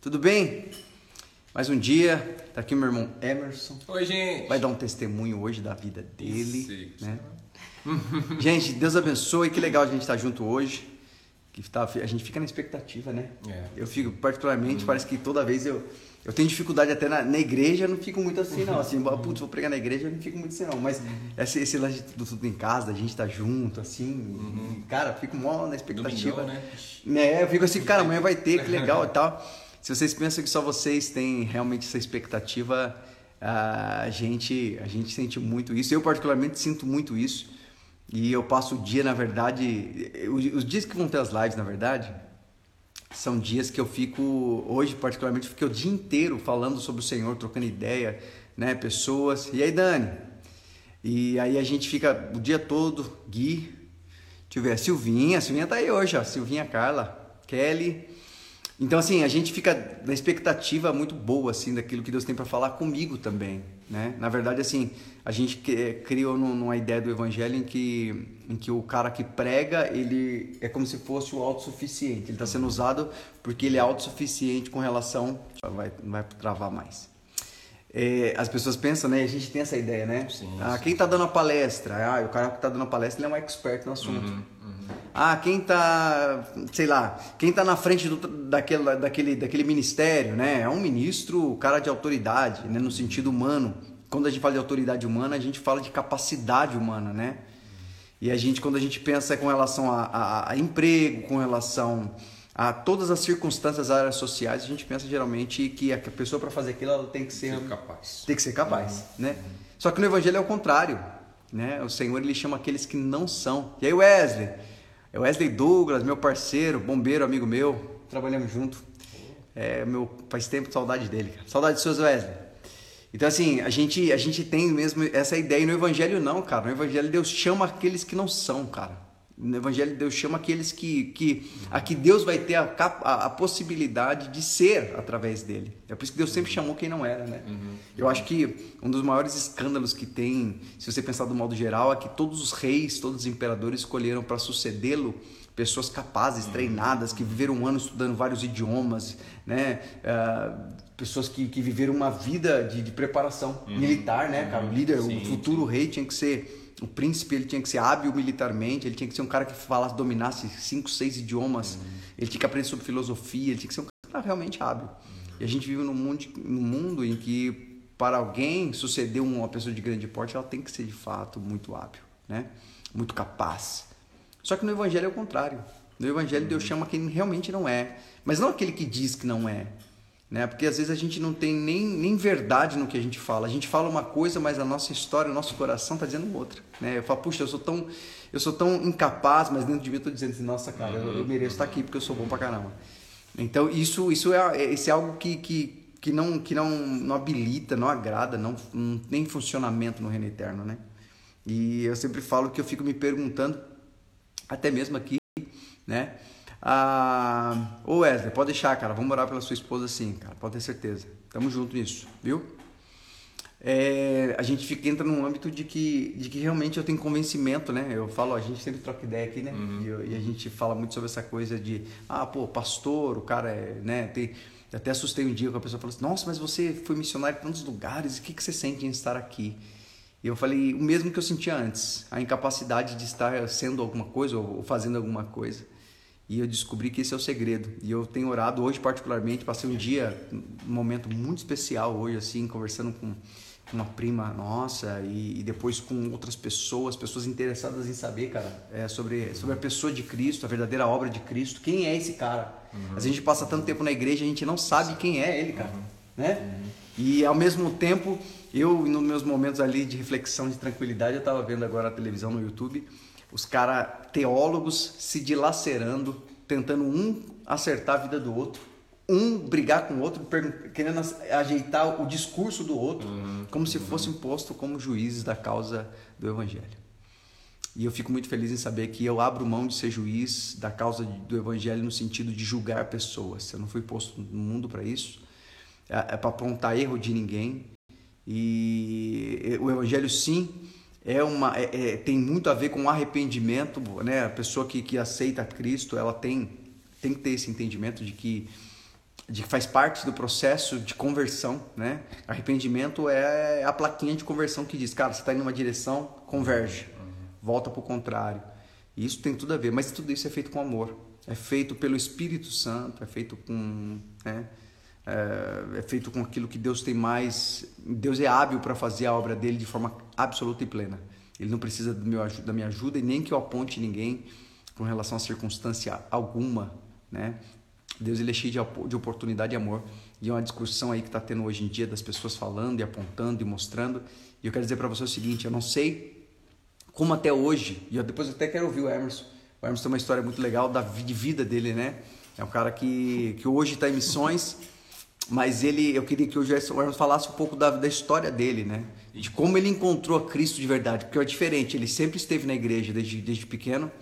Tudo bem? Mais um dia, tá aqui meu irmão Emerson. Oi, gente. Vai dar um testemunho hoje da vida dele, Isso, né? gente, Deus abençoe, que legal a gente estar junto hoje. Que tá, a gente fica na expectativa, né? É. Eu fico particularmente, parece que toda vez eu eu tenho dificuldade até na, na igreja, não fico muito assim não, assim, putz, vou pregar na igreja, não fico muito assim não, mas esse, esse lance de tudo, em casa, a gente tá junto, assim, e, cara, fico mó na expectativa. Domingão, né? É, eu fico assim, cara, amanhã vai ter, que legal e tal. Se vocês pensam que só vocês têm realmente essa expectativa, a gente, a gente sente muito isso. Eu, particularmente, sinto muito isso. E eu passo o dia, na verdade, os dias que vão ter as lives, na verdade, são dias que eu fico, hoje particularmente, eu fiquei o dia inteiro falando sobre o Senhor, trocando ideia, né, pessoas. E aí, Dani? E aí a gente fica o dia todo, Gui, deixa eu ver, a Silvinha, a Silvinha tá aí hoje, ó, Silvinha, Carla, Kelly. Então, assim, a gente fica na expectativa muito boa, assim, daquilo que Deus tem para falar comigo também, né? Na verdade, assim, a gente que- criou num- numa ideia do evangelho em que, em que o cara que prega, ele é como se fosse o autossuficiente. Ele está sendo usado porque ele é autossuficiente com relação... Vai, não vai travar mais. É, as pessoas pensam, né? A gente tem essa ideia, né? Sim, ah, sim. quem tá dando a palestra? Ah, o cara que tá dando a palestra, ele é um expert no assunto. Uhum, Ah, quem tá, sei lá, quem tá na frente do, daquele, daquele, daquele ministério, né? É um ministro, cara de autoridade, né? No sentido humano. Quando a gente fala de autoridade humana, a gente fala de capacidade humana, né? E a gente, quando a gente pensa com relação a, a- a emprego, com relação a todas as circunstâncias, as áreas sociais, a gente pensa geralmente que a pessoa para fazer aquilo ela tem que ser Ser capaz. tem que ser capaz, né? Só que no evangelho é o contrário, né? O Senhor ele chama aqueles que não são. E aí Wesley, é Wesley Douglas, meu parceiro, bombeiro, amigo meu, trabalhamos junto. É, meu faz tempo saudade dele, cara. Saudade de seus Wesley. Então assim, a gente a gente tem mesmo essa ideia e no evangelho não, cara. No evangelho Deus chama aqueles que não são, cara. No Evangelho Deus chama aqueles que, que a que Deus vai ter a, a, a possibilidade de ser através dele. É por isso que Deus sempre chamou quem não era, né? Eu acho que um dos maiores escândalos que tem, se você pensar do modo geral, é que todos os reis, todos os imperadores escolheram para sucedê-lo pessoas capazes, treinadas, que viveram um ano estudando vários idiomas, né? Ah, pessoas que, que viveram uma vida de, de preparação militar, né, cara? O líder, Sim, o futuro rei tinha que ser o príncipe ele tinha que ser hábil militarmente, ele tinha que ser um cara que falasse, dominasse cinco, seis idiomas, ele tinha que aprender sobre filosofia, ele tinha que ser um cara realmente hábil. E a gente vive num mundo, num mundo em que para alguém suceder uma pessoa de grande porte, ela tem que ser de fato muito hábil, né? Muito capaz. Só que no evangelho é o contrário. No evangelho Deus chama quem realmente não é, mas não aquele que diz que não é né? Porque às vezes a gente não tem nem, nem verdade no que a gente fala. A gente fala uma coisa, mas a nossa história, o nosso coração está dizendo outra, né? Eu falo, puxa, eu sou tão, eu sou tão incapaz, mas dentro de mim eu tô dizendo assim, nossa, cara, eu, eu mereço estar aqui porque eu sou bom pra caramba. Então isso, isso é, isso é algo que, que, que, não, que não, não habilita, não agrada, não, não tem funcionamento no reino eterno, né? E eu sempre falo que eu fico me perguntando, até mesmo aqui, né? Ah, ô Wesley, pode deixar, cara. Vamos orar pela sua esposa sim, cara. Pode ter certeza. Tamo junto nisso, viu? É, a gente fica, entra num âmbito de que, de que realmente eu tenho convencimento, né? Eu falo, a gente sempre troca ideia aqui, né? E, eu- e a gente fala muito sobre essa coisa de, ah, pô, pastor, o cara é, né? Tem, até assustei um dia que a pessoa falou assim, nossa, mas você foi missionário em tantos lugares, o que, que você sente em estar aqui? E eu falei, o mesmo que eu sentia antes, a incapacidade de estar sendo alguma coisa ou fazendo alguma coisa. E eu descobri que esse é o segredo. E eu tenho orado hoje, particularmente, passei um dia, um momento muito especial hoje, assim, conversando com uma prima nossa e, e depois com outras pessoas, pessoas interessadas em saber, cara, é, sobre, sobre a pessoa de Cristo, a verdadeira obra de Cristo. Quem é esse cara? Vezes a gente passa tanto tempo na igreja, a gente não sabe quem é ele, cara, né? E ao mesmo tempo, eu, nos meus momentos ali de reflexão, de tranquilidade, eu estava vendo agora a televisão no YouTube, os caras teólogos se dilacerando, tentando um acertar a vida do outro, um brigar com o outro, querendo as- ajeitar o discurso do outro, como se fossem postos como juízes da causa do evangelho. E eu fico muito feliz em saber que eu abro mão de ser juiz da causa do evangelho no sentido de julgar pessoas. Eu não fui posto no mundo para isso. É, para apontar erro de ninguém. E o evangelho sim é uma é- é- tem muito a ver com arrependimento, né? A pessoa que, que aceita Cristo, ela tem tem que ter esse entendimento de que de que faz parte do processo de conversão, né? Arrependimento é a plaquinha de conversão que diz, cara, você está indo numa direção, converge, volta para o contrário. Isso tem tudo a ver, mas tudo isso é feito com amor, é feito pelo Espírito Santo, é feito com, né? É, é feito com aquilo que Deus tem mais, Deus é hábil para fazer a obra dele de forma absoluta e plena. Ele não precisa do meu, da minha ajuda e nem que eu aponte ninguém com relação a circunstância alguma, né? Deus ele é cheio de, de oportunidade e amor. E é uma discussão aí que está tendo hoje em dia das pessoas falando e apontando e mostrando. E eu quero dizer para você o seguinte: eu não sei como até hoje, e eu depois até quero ouvir o Emerson. O Emerson tem uma história muito legal da de vida dele, né? É um cara que, que hoje está em missões, mas ele, eu queria que o Emerson falasse um pouco da, da história dele, né? De como ele encontrou a Cristo de verdade, porque é diferente. Ele sempre esteve na igreja desde, desde pequeno,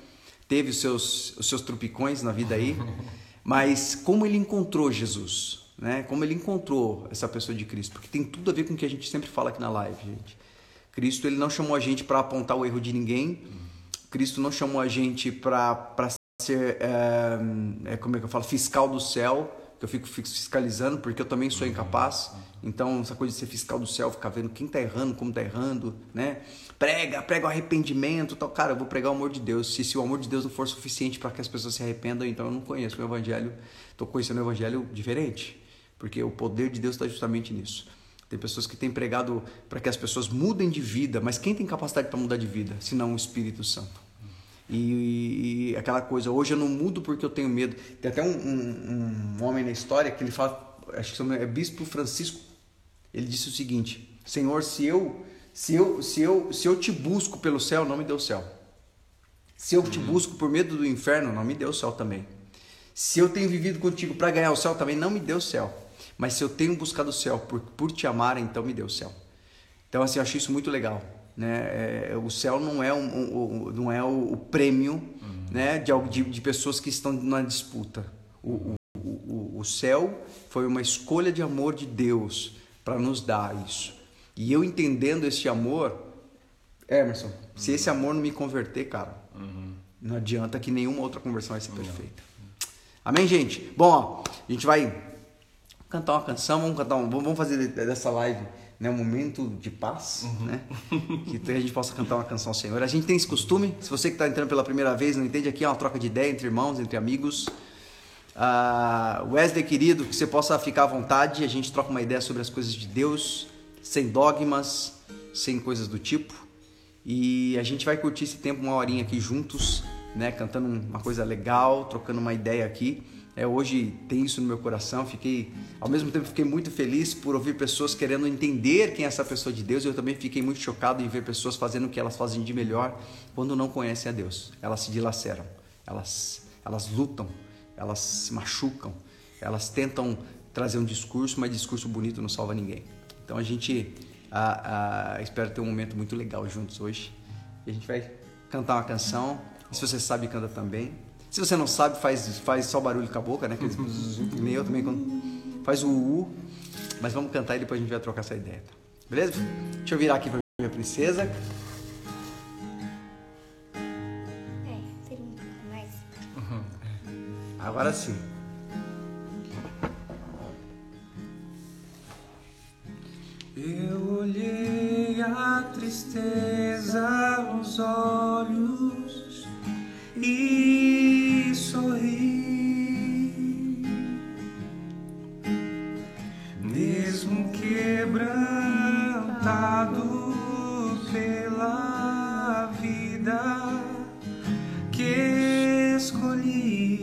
teve os seus, os seus trupicões na vida aí. Mas como ele encontrou Jesus, né? Como ele encontrou essa pessoa de Cristo, porque tem tudo a ver com o que a gente sempre fala aqui na live, gente. Cristo ele não chamou a gente para apontar o erro de ninguém. Cristo não chamou a gente para ser, é, como é que eu falo, fiscal do céu que eu fico fiscalizando, porque eu também sou incapaz. Então, essa coisa de ser fiscal do céu, ficar vendo quem está errando, como está errando, né? Prega, prega o arrependimento, tal. Cara, eu vou pregar o amor de Deus. Se, se o amor de Deus não for suficiente para que as pessoas se arrependam, então eu não conheço o evangelho. Estou conhecendo o evangelho diferente, porque o poder de Deus está justamente nisso. Tem pessoas que têm pregado para que as pessoas mudem de vida, mas quem tem capacidade para mudar de vida, se não o Espírito Santo? E, e, aquela coisa, hoje eu não mudo porque eu tenho medo. Tem até um, um, um homem na história que ele fala, acho que é Bispo Francisco, ele disse o seguinte: Senhor, se eu, se eu, se eu, se eu te busco pelo céu, não me o céu. Se eu te uhum. busco por medo do inferno, não me o céu também. Se eu tenho vivido contigo para ganhar o céu também, não me o céu. Mas se eu tenho buscado o céu por, por te amar, então me o céu. Então, assim, eu achei isso muito legal. Né? É, o céu não é, um, um, não é o, o prêmio uhum. né? de, de, de, pessoas que estão na disputa. O, o, o, céu foi uma escolha de amor de Deus para nos dar isso. E eu entendendo esse amor, Emerson, uhum. se esse amor não me converter, cara, uhum. não adianta que nenhuma outra conversão vai ser perfeita. Amém, gente? Bom, ó, a gente vai cantar uma canção, vamos cantar um, vamos fazer dessa live né, um momento de paz, uhum. né? Que a gente possa cantar uma canção ao Senhor. A gente tem esse costume, se você que está entrando pela primeira vez não entende, aqui é uma troca de ideia entre irmãos, entre amigos. Uh, Wesley, querido, que você possa ficar à vontade, a gente troca uma ideia sobre as coisas de Deus, sem dogmas, sem coisas do tipo. E a gente vai curtir esse tempo, uma horinha aqui juntos, né? Cantando uma coisa legal, trocando uma ideia aqui. É, hoje tem isso no meu coração. Fiquei, ao mesmo tempo, fiquei muito feliz por ouvir pessoas querendo entender quem é essa pessoa de Deus. Eu também fiquei muito chocado em ver pessoas fazendo o que elas fazem de melhor quando não conhecem a Deus. Elas se dilaceram, elas, elas lutam, elas se machucam, elas tentam trazer um discurso, mas discurso bonito não salva ninguém. Então a gente a, a, espera ter um momento muito legal juntos hoje. E a gente vai cantar uma canção. Se você sabe, canta também. Se você não sabe, faz, faz só barulho com a boca, né? Que nem eu também quando faz o U. Mas vamos cantar e depois a gente vai trocar essa ideia. Tá? Beleza? Deixa eu virar aqui pra minha princesa. É, um pouco mais. Uhum. Agora sim. Eu olhei a tristeza nos olhos e sorri, mesmo quebrantado pela vida que escolhi.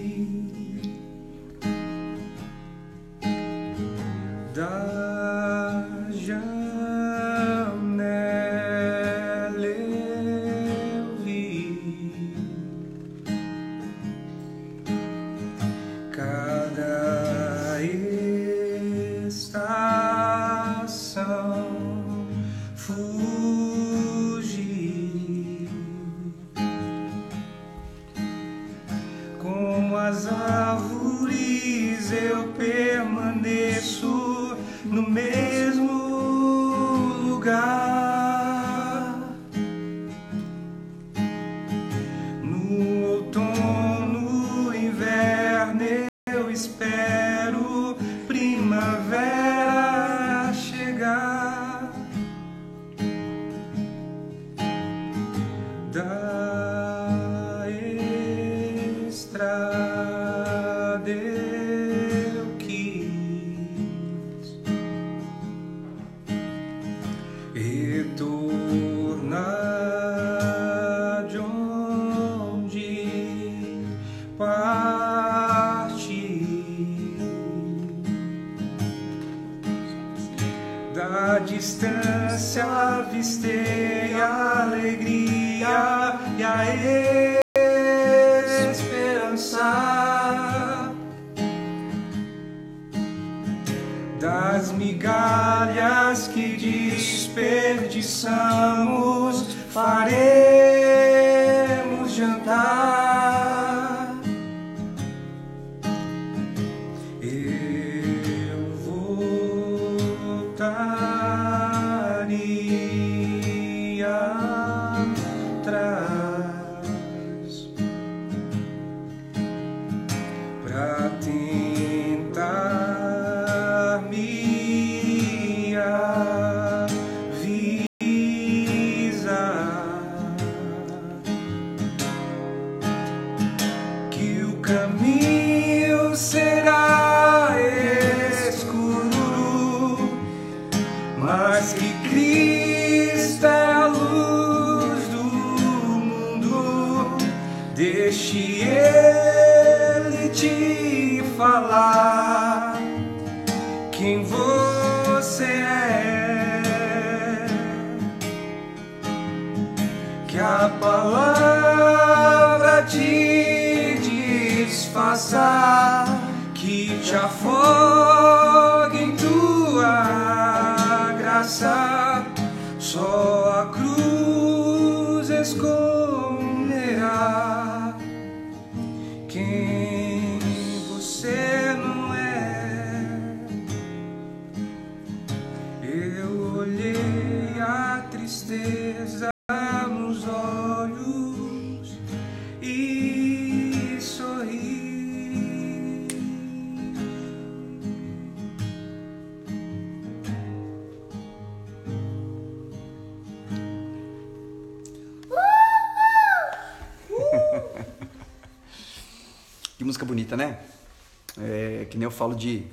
Falo de.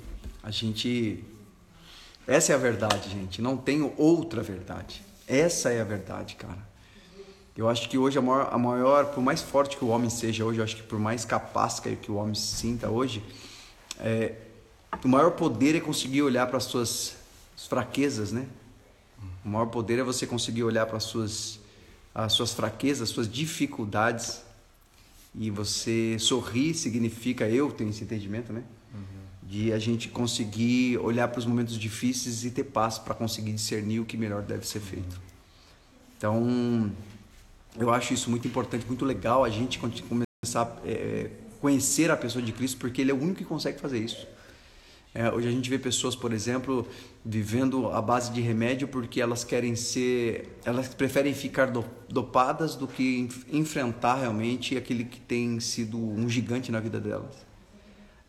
A gente. Essa é a verdade, gente. Não tenho outra verdade. Essa é a verdade, cara. Eu acho que hoje a maior, a maior, por mais forte que o homem seja hoje, eu acho que por mais capaz que, o homem se sinta hoje, é, o maior poder é conseguir olhar para as suas fraquezas, né? O maior poder é você conseguir olhar para as suas, as suas fraquezas, as suas dificuldades e você sorrir significa eu tenho esse entendimento, né? De a gente conseguir olhar para os momentos difíceis e ter paz para conseguir discernir o que melhor deve ser feito. Então, eu acho isso muito importante, muito legal a gente começar a é, conhecer a pessoa de Cristo, porque Ele é o único que consegue fazer isso. É, hoje a gente vê pessoas, por exemplo, vivendo à base de remédio porque elas querem ser, elas preferem ficar do- dopadas do que enf- enfrentar realmente aquele que tem sido um gigante na vida delas.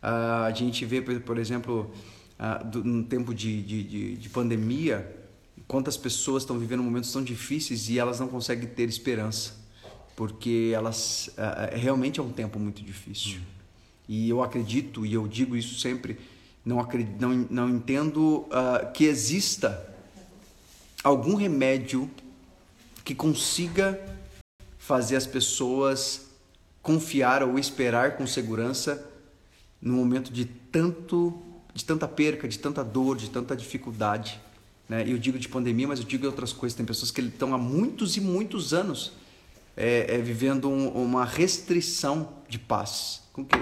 Ah, a gente vê, por exemplo, ah, no tempo de, de, de, de pandemia, quantas pessoas estão vivendo momentos tão difíceis e elas não conseguem ter esperança, porque elas ah, ah, realmente é um tempo muito difícil. E eu acredito e eu digo isso sempre, não acredito, não, não entendo ah, que exista algum remédio que consiga fazer as pessoas confiar ou esperar com segurança no momento de tanto de tanta perca, de tanta dor, de tanta dificuldade. Né? Eu digo de pandemia, mas eu digo outras coisas. Tem pessoas que estão há muitos e muitos anos é, é, vivendo um- uma restrição de paz. Com que?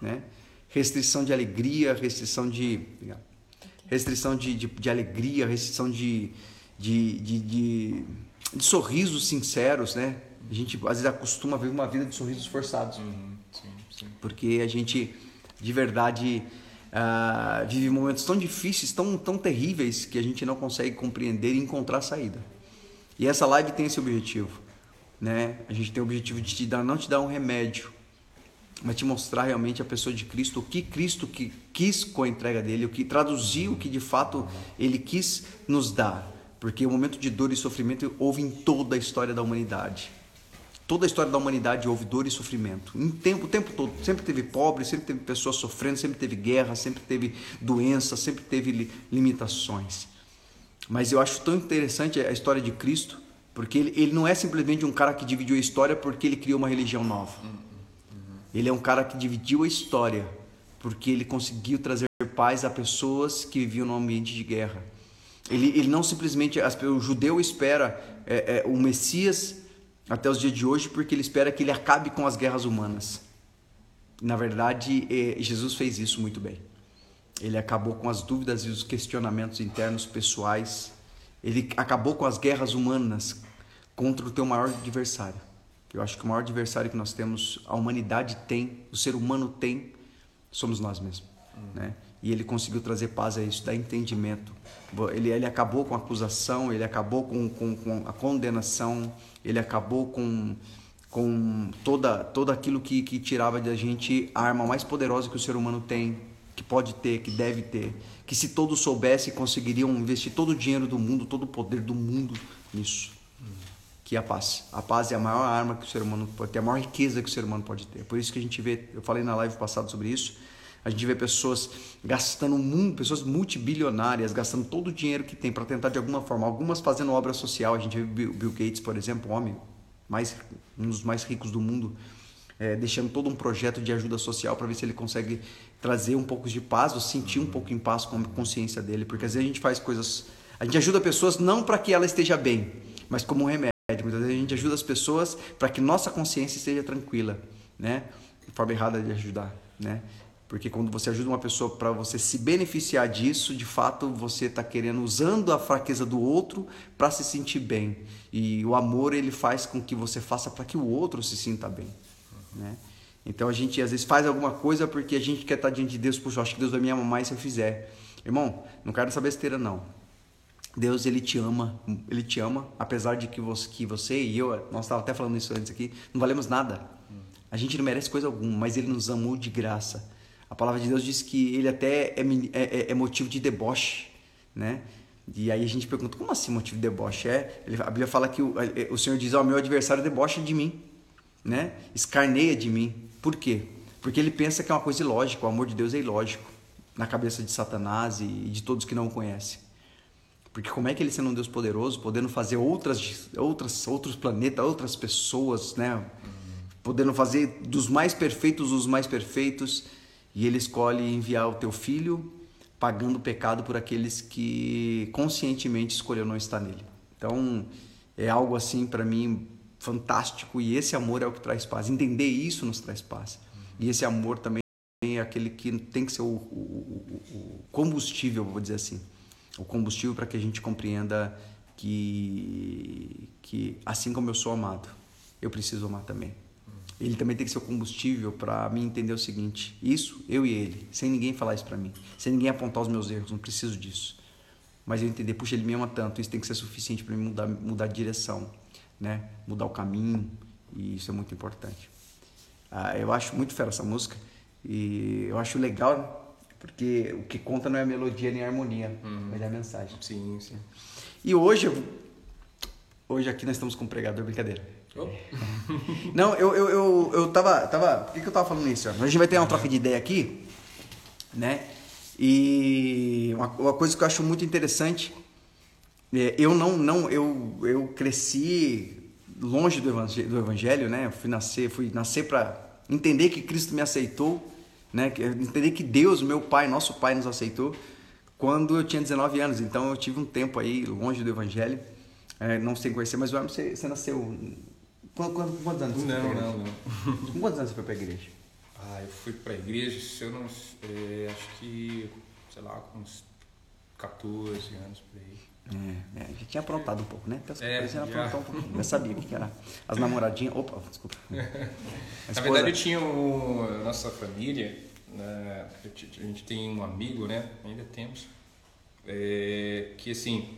Né? Restrição de alegria, restrição de. Restrição de, de, de alegria, restrição de, de, de, de, de sorrisos sinceros, né? A gente às vezes acostuma a viver uma vida de sorrisos forçados Sim, sim. porque a gente de verdade ah, vive momentos tão difíceis, tão, tão terríveis que a gente não consegue compreender e encontrar saída. E essa live tem esse objetivo, né? A gente tem o objetivo de te dar, não te dar um remédio, mas te mostrar realmente a pessoa de Cristo, o que Cristo que quis com a entrega dele, o que traduziu o que de fato ele quis nos dar, porque o momento de dor e sofrimento houve em toda a história da humanidade. Toda a história da humanidade houve dor e sofrimento. Em tempo, o tempo todo. Sempre teve pobre, sempre teve pessoas sofrendo, sempre teve guerra, sempre teve doença, sempre teve li- limitações. Mas eu acho tão interessante a história de Cristo, porque ele, ele não é simplesmente um cara que dividiu a história porque ele criou uma religião nova. Ele é um cara que dividiu a história porque ele conseguiu trazer paz a pessoas que viviam num ambiente de guerra. Ele, ele não simplesmente. o judeu espera é, é, o Messias até os dias de hoje porque ele espera que ele acabe com as guerras humanas. Na verdade, é, Jesus fez isso muito bem. Ele acabou com as dúvidas e os questionamentos internos pessoais. Ele acabou com as guerras humanas contra o teu maior adversário. Eu acho que o maior adversário que nós temos, a humanidade tem, o ser humano tem, somos nós mesmos, né? E ele conseguiu trazer paz a isso, dar entendimento. Ele, ele acabou com a acusação, ele acabou com, com, com a condenação, ele acabou com, com toda, toda aquilo que, que tirava da gente a arma mais poderosa que o ser humano tem, que pode ter, que deve ter. Que se todos soubessem, conseguiriam investir todo o dinheiro do mundo, todo o poder do mundo nisso. Que é a paz. A paz é a maior arma que o ser humano pode ter, a maior riqueza que o ser humano pode ter. Por isso que a gente vê, eu falei na live passada sobre isso, a gente vê pessoas gastando muito, pessoas multibilionárias, gastando todo o dinheiro que tem para tentar de alguma forma, algumas fazendo obra social. A gente vê Bill Gates, por exemplo, um homem mais um dos mais ricos do mundo, é, deixando todo um projeto de ajuda social para ver se ele consegue trazer um pouco de paz ou sentir um pouco em paz com a consciência dele, porque às vezes a gente faz coisas, a gente ajuda pessoas não para que ela esteja bem, mas como um remédio. Muitas vezes a gente ajuda as pessoas para que nossa consciência esteja tranquila, né? Forma errada de ajudar, né? Porque quando você ajuda uma pessoa para você se beneficiar disso, de fato você está querendo usando a fraqueza do outro para se sentir bem. E o amor ele faz com que você faça para que o outro se sinta bem, né? Então a gente às vezes faz alguma coisa porque a gente quer estar diante de Deus, puxa, eu acho que Deus vai me amar mais se eu fizer. Irmão, não quero essa besteira não. Deus ele te ama, ele te ama, apesar de que você, que você e eu, nós estávamos até falando isso antes aqui, não valemos nada. A gente não merece coisa alguma, mas ele nos amou de graça. A palavra de Deus diz que ele até é, é- é- é motivo de deboche, né? E aí a gente pergunta, como assim motivo de deboche? É, a Bíblia fala que o, é, o Senhor diz, ó, meu adversário debocha de mim, né? Escarneia de mim. Por quê? Porque ele pensa que é uma coisa ilógica, o amor de Deus é ilógico na cabeça de Satanás e de todos que não o conhecem. Porque como é que ele sendo um Deus poderoso, podendo fazer outras, outras, outros planetas, outras pessoas, né? Podendo fazer dos mais perfeitos os mais perfeitos, e ele escolhe enviar o teu filho, pagando o pecado por aqueles que conscientemente escolheu não estar nele. Então, é algo assim para mim fantástico e esse amor é o que traz paz. Entender isso nos traz paz. E esse amor também é aquele que tem que ser o, o- o- combustível, vou dizer assim, o combustível para que a gente compreenda que, que assim como eu sou amado, eu preciso amar também. Ele também tem que ser o combustível para mim entender o seguinte: isso, eu e ele, sem ninguém falar isso para mim, sem ninguém apontar os meus erros, não preciso disso. Mas eu entender, puxa, ele me ama tanto, isso tem que ser suficiente para mim mudar, mudar de direção, né? Mudar o caminho, e isso é muito importante. Ah, eu acho muito fera essa música e eu acho legal porque o que conta não é a melodia nem a harmonia, mas é a mensagem. Sim, sim. E hoje, hoje aqui nós estamos com um pregador, brincadeira. Não, eu, eu, eu, eu tava, tava. Por que, que eu tava falando isso? A gente vai ter uma troca de ideia aqui, né? E uma, uma coisa que eu acho muito interessante, é, eu não, não, eu, eu cresci longe do evangelho, do evangelho, né? Eu fui nascer, fui nascer para entender que Cristo me aceitou, né? Entender que Deus, meu Pai, nosso Pai, nos aceitou quando eu tinha 19 anos. Então eu tive um tempo aí longe do evangelho, é, não sem conhecer. Mas William, você, você nasceu Quantos, anos você foi não, pra igreja? não, não. Com quantos anos você foi pra igreja? Ah, eu fui pra igreja, se eu não. é, acho que, sei lá, com uns 14 anos por aí. É, é, já tinha aprontado um pouco, né? Então, É, já aprontou um pouquinho. Já sabia o que era. As namoradinhas. Opa, desculpa. Na verdade, eu tinha a nossa família, né, eu a gente tem um amigo, né? Ainda temos. é, que assim,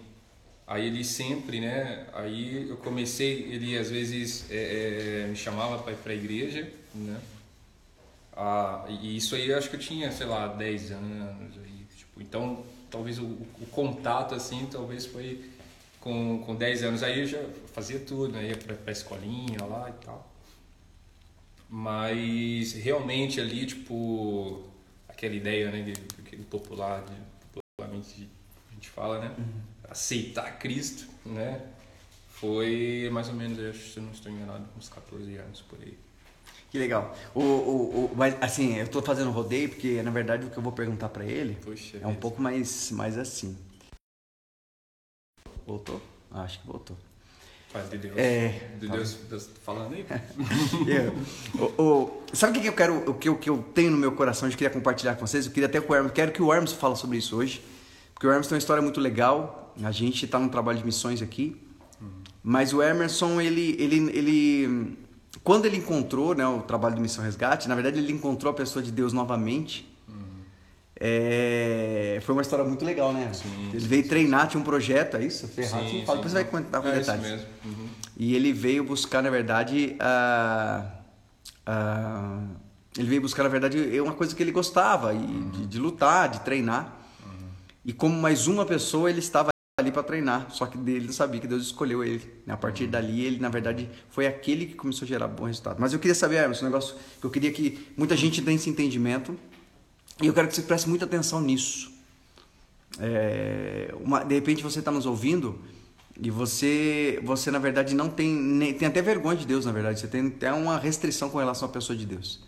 aí ele sempre, né? Aí eu comecei, ele às vezes é, é, me chamava para ir para a igreja, né? Ah, e isso aí eu acho que eu tinha, sei lá, 10 anos. Aí, tipo, então, talvez o, o contato, assim, talvez foi com, com 10 anos. Aí eu já fazia tudo, né? Ia pra, pra escolinha lá e tal. Mas realmente ali, tipo, aquela ideia, né? Aquele popular, popularmente a gente fala, né? Aceitar Cristo, né? Foi mais ou menos, eu acho, se eu não estou enganado, uns 14 anos por aí. Que legal. O, o, o, mas assim, eu tô fazendo rodeio porque na verdade o que eu vou perguntar pra ele é um pouco mais, mais assim. Voltou? Ah, acho que voltou. Pai de Deus. É, De Deus, Deus tá falando aí? O- o- sabe o que, que eu quero, o que, eu- que eu tenho no meu coração, eu queria compartilhar com vocês? Eu queria até com o Hermes, quero que o Hermes fale sobre isso hoje, porque o Hermes tem uma história muito legal. A gente está num trabalho de missões aqui, mas o Emerson, ele, ele, ele, quando ele encontrou, né, o trabalho de missão resgate, na verdade ele encontrou a pessoa de Deus novamente. É, foi uma história muito legal, né? Sim, ele sim, veio sim, treinar, tinha um projeto, é isso? Ferrado, Sim, fala, sim. depois você vai contar com É isso mesmo. Uhum. E ele veio buscar, na verdade, a, a- ele veio buscar, na verdade, é uma coisa que ele gostava, e de, de lutar, de treinar. E como mais uma pessoa, ele estava ali para treinar, só que ele não sabia que Deus escolheu ele. né? A partir dali, ele, na verdade, foi aquele que começou a gerar bom resultado. Mas eu queria saber, Hermes, um negócio que eu queria que muita gente tenha esse entendimento, e eu quero que você preste muita atenção nisso. É, uma- de repente você está nos ouvindo e você, você na verdade não tem nem- tem até vergonha de Deus, na verdade. Você tem até uma restrição com relação à pessoa de Deus.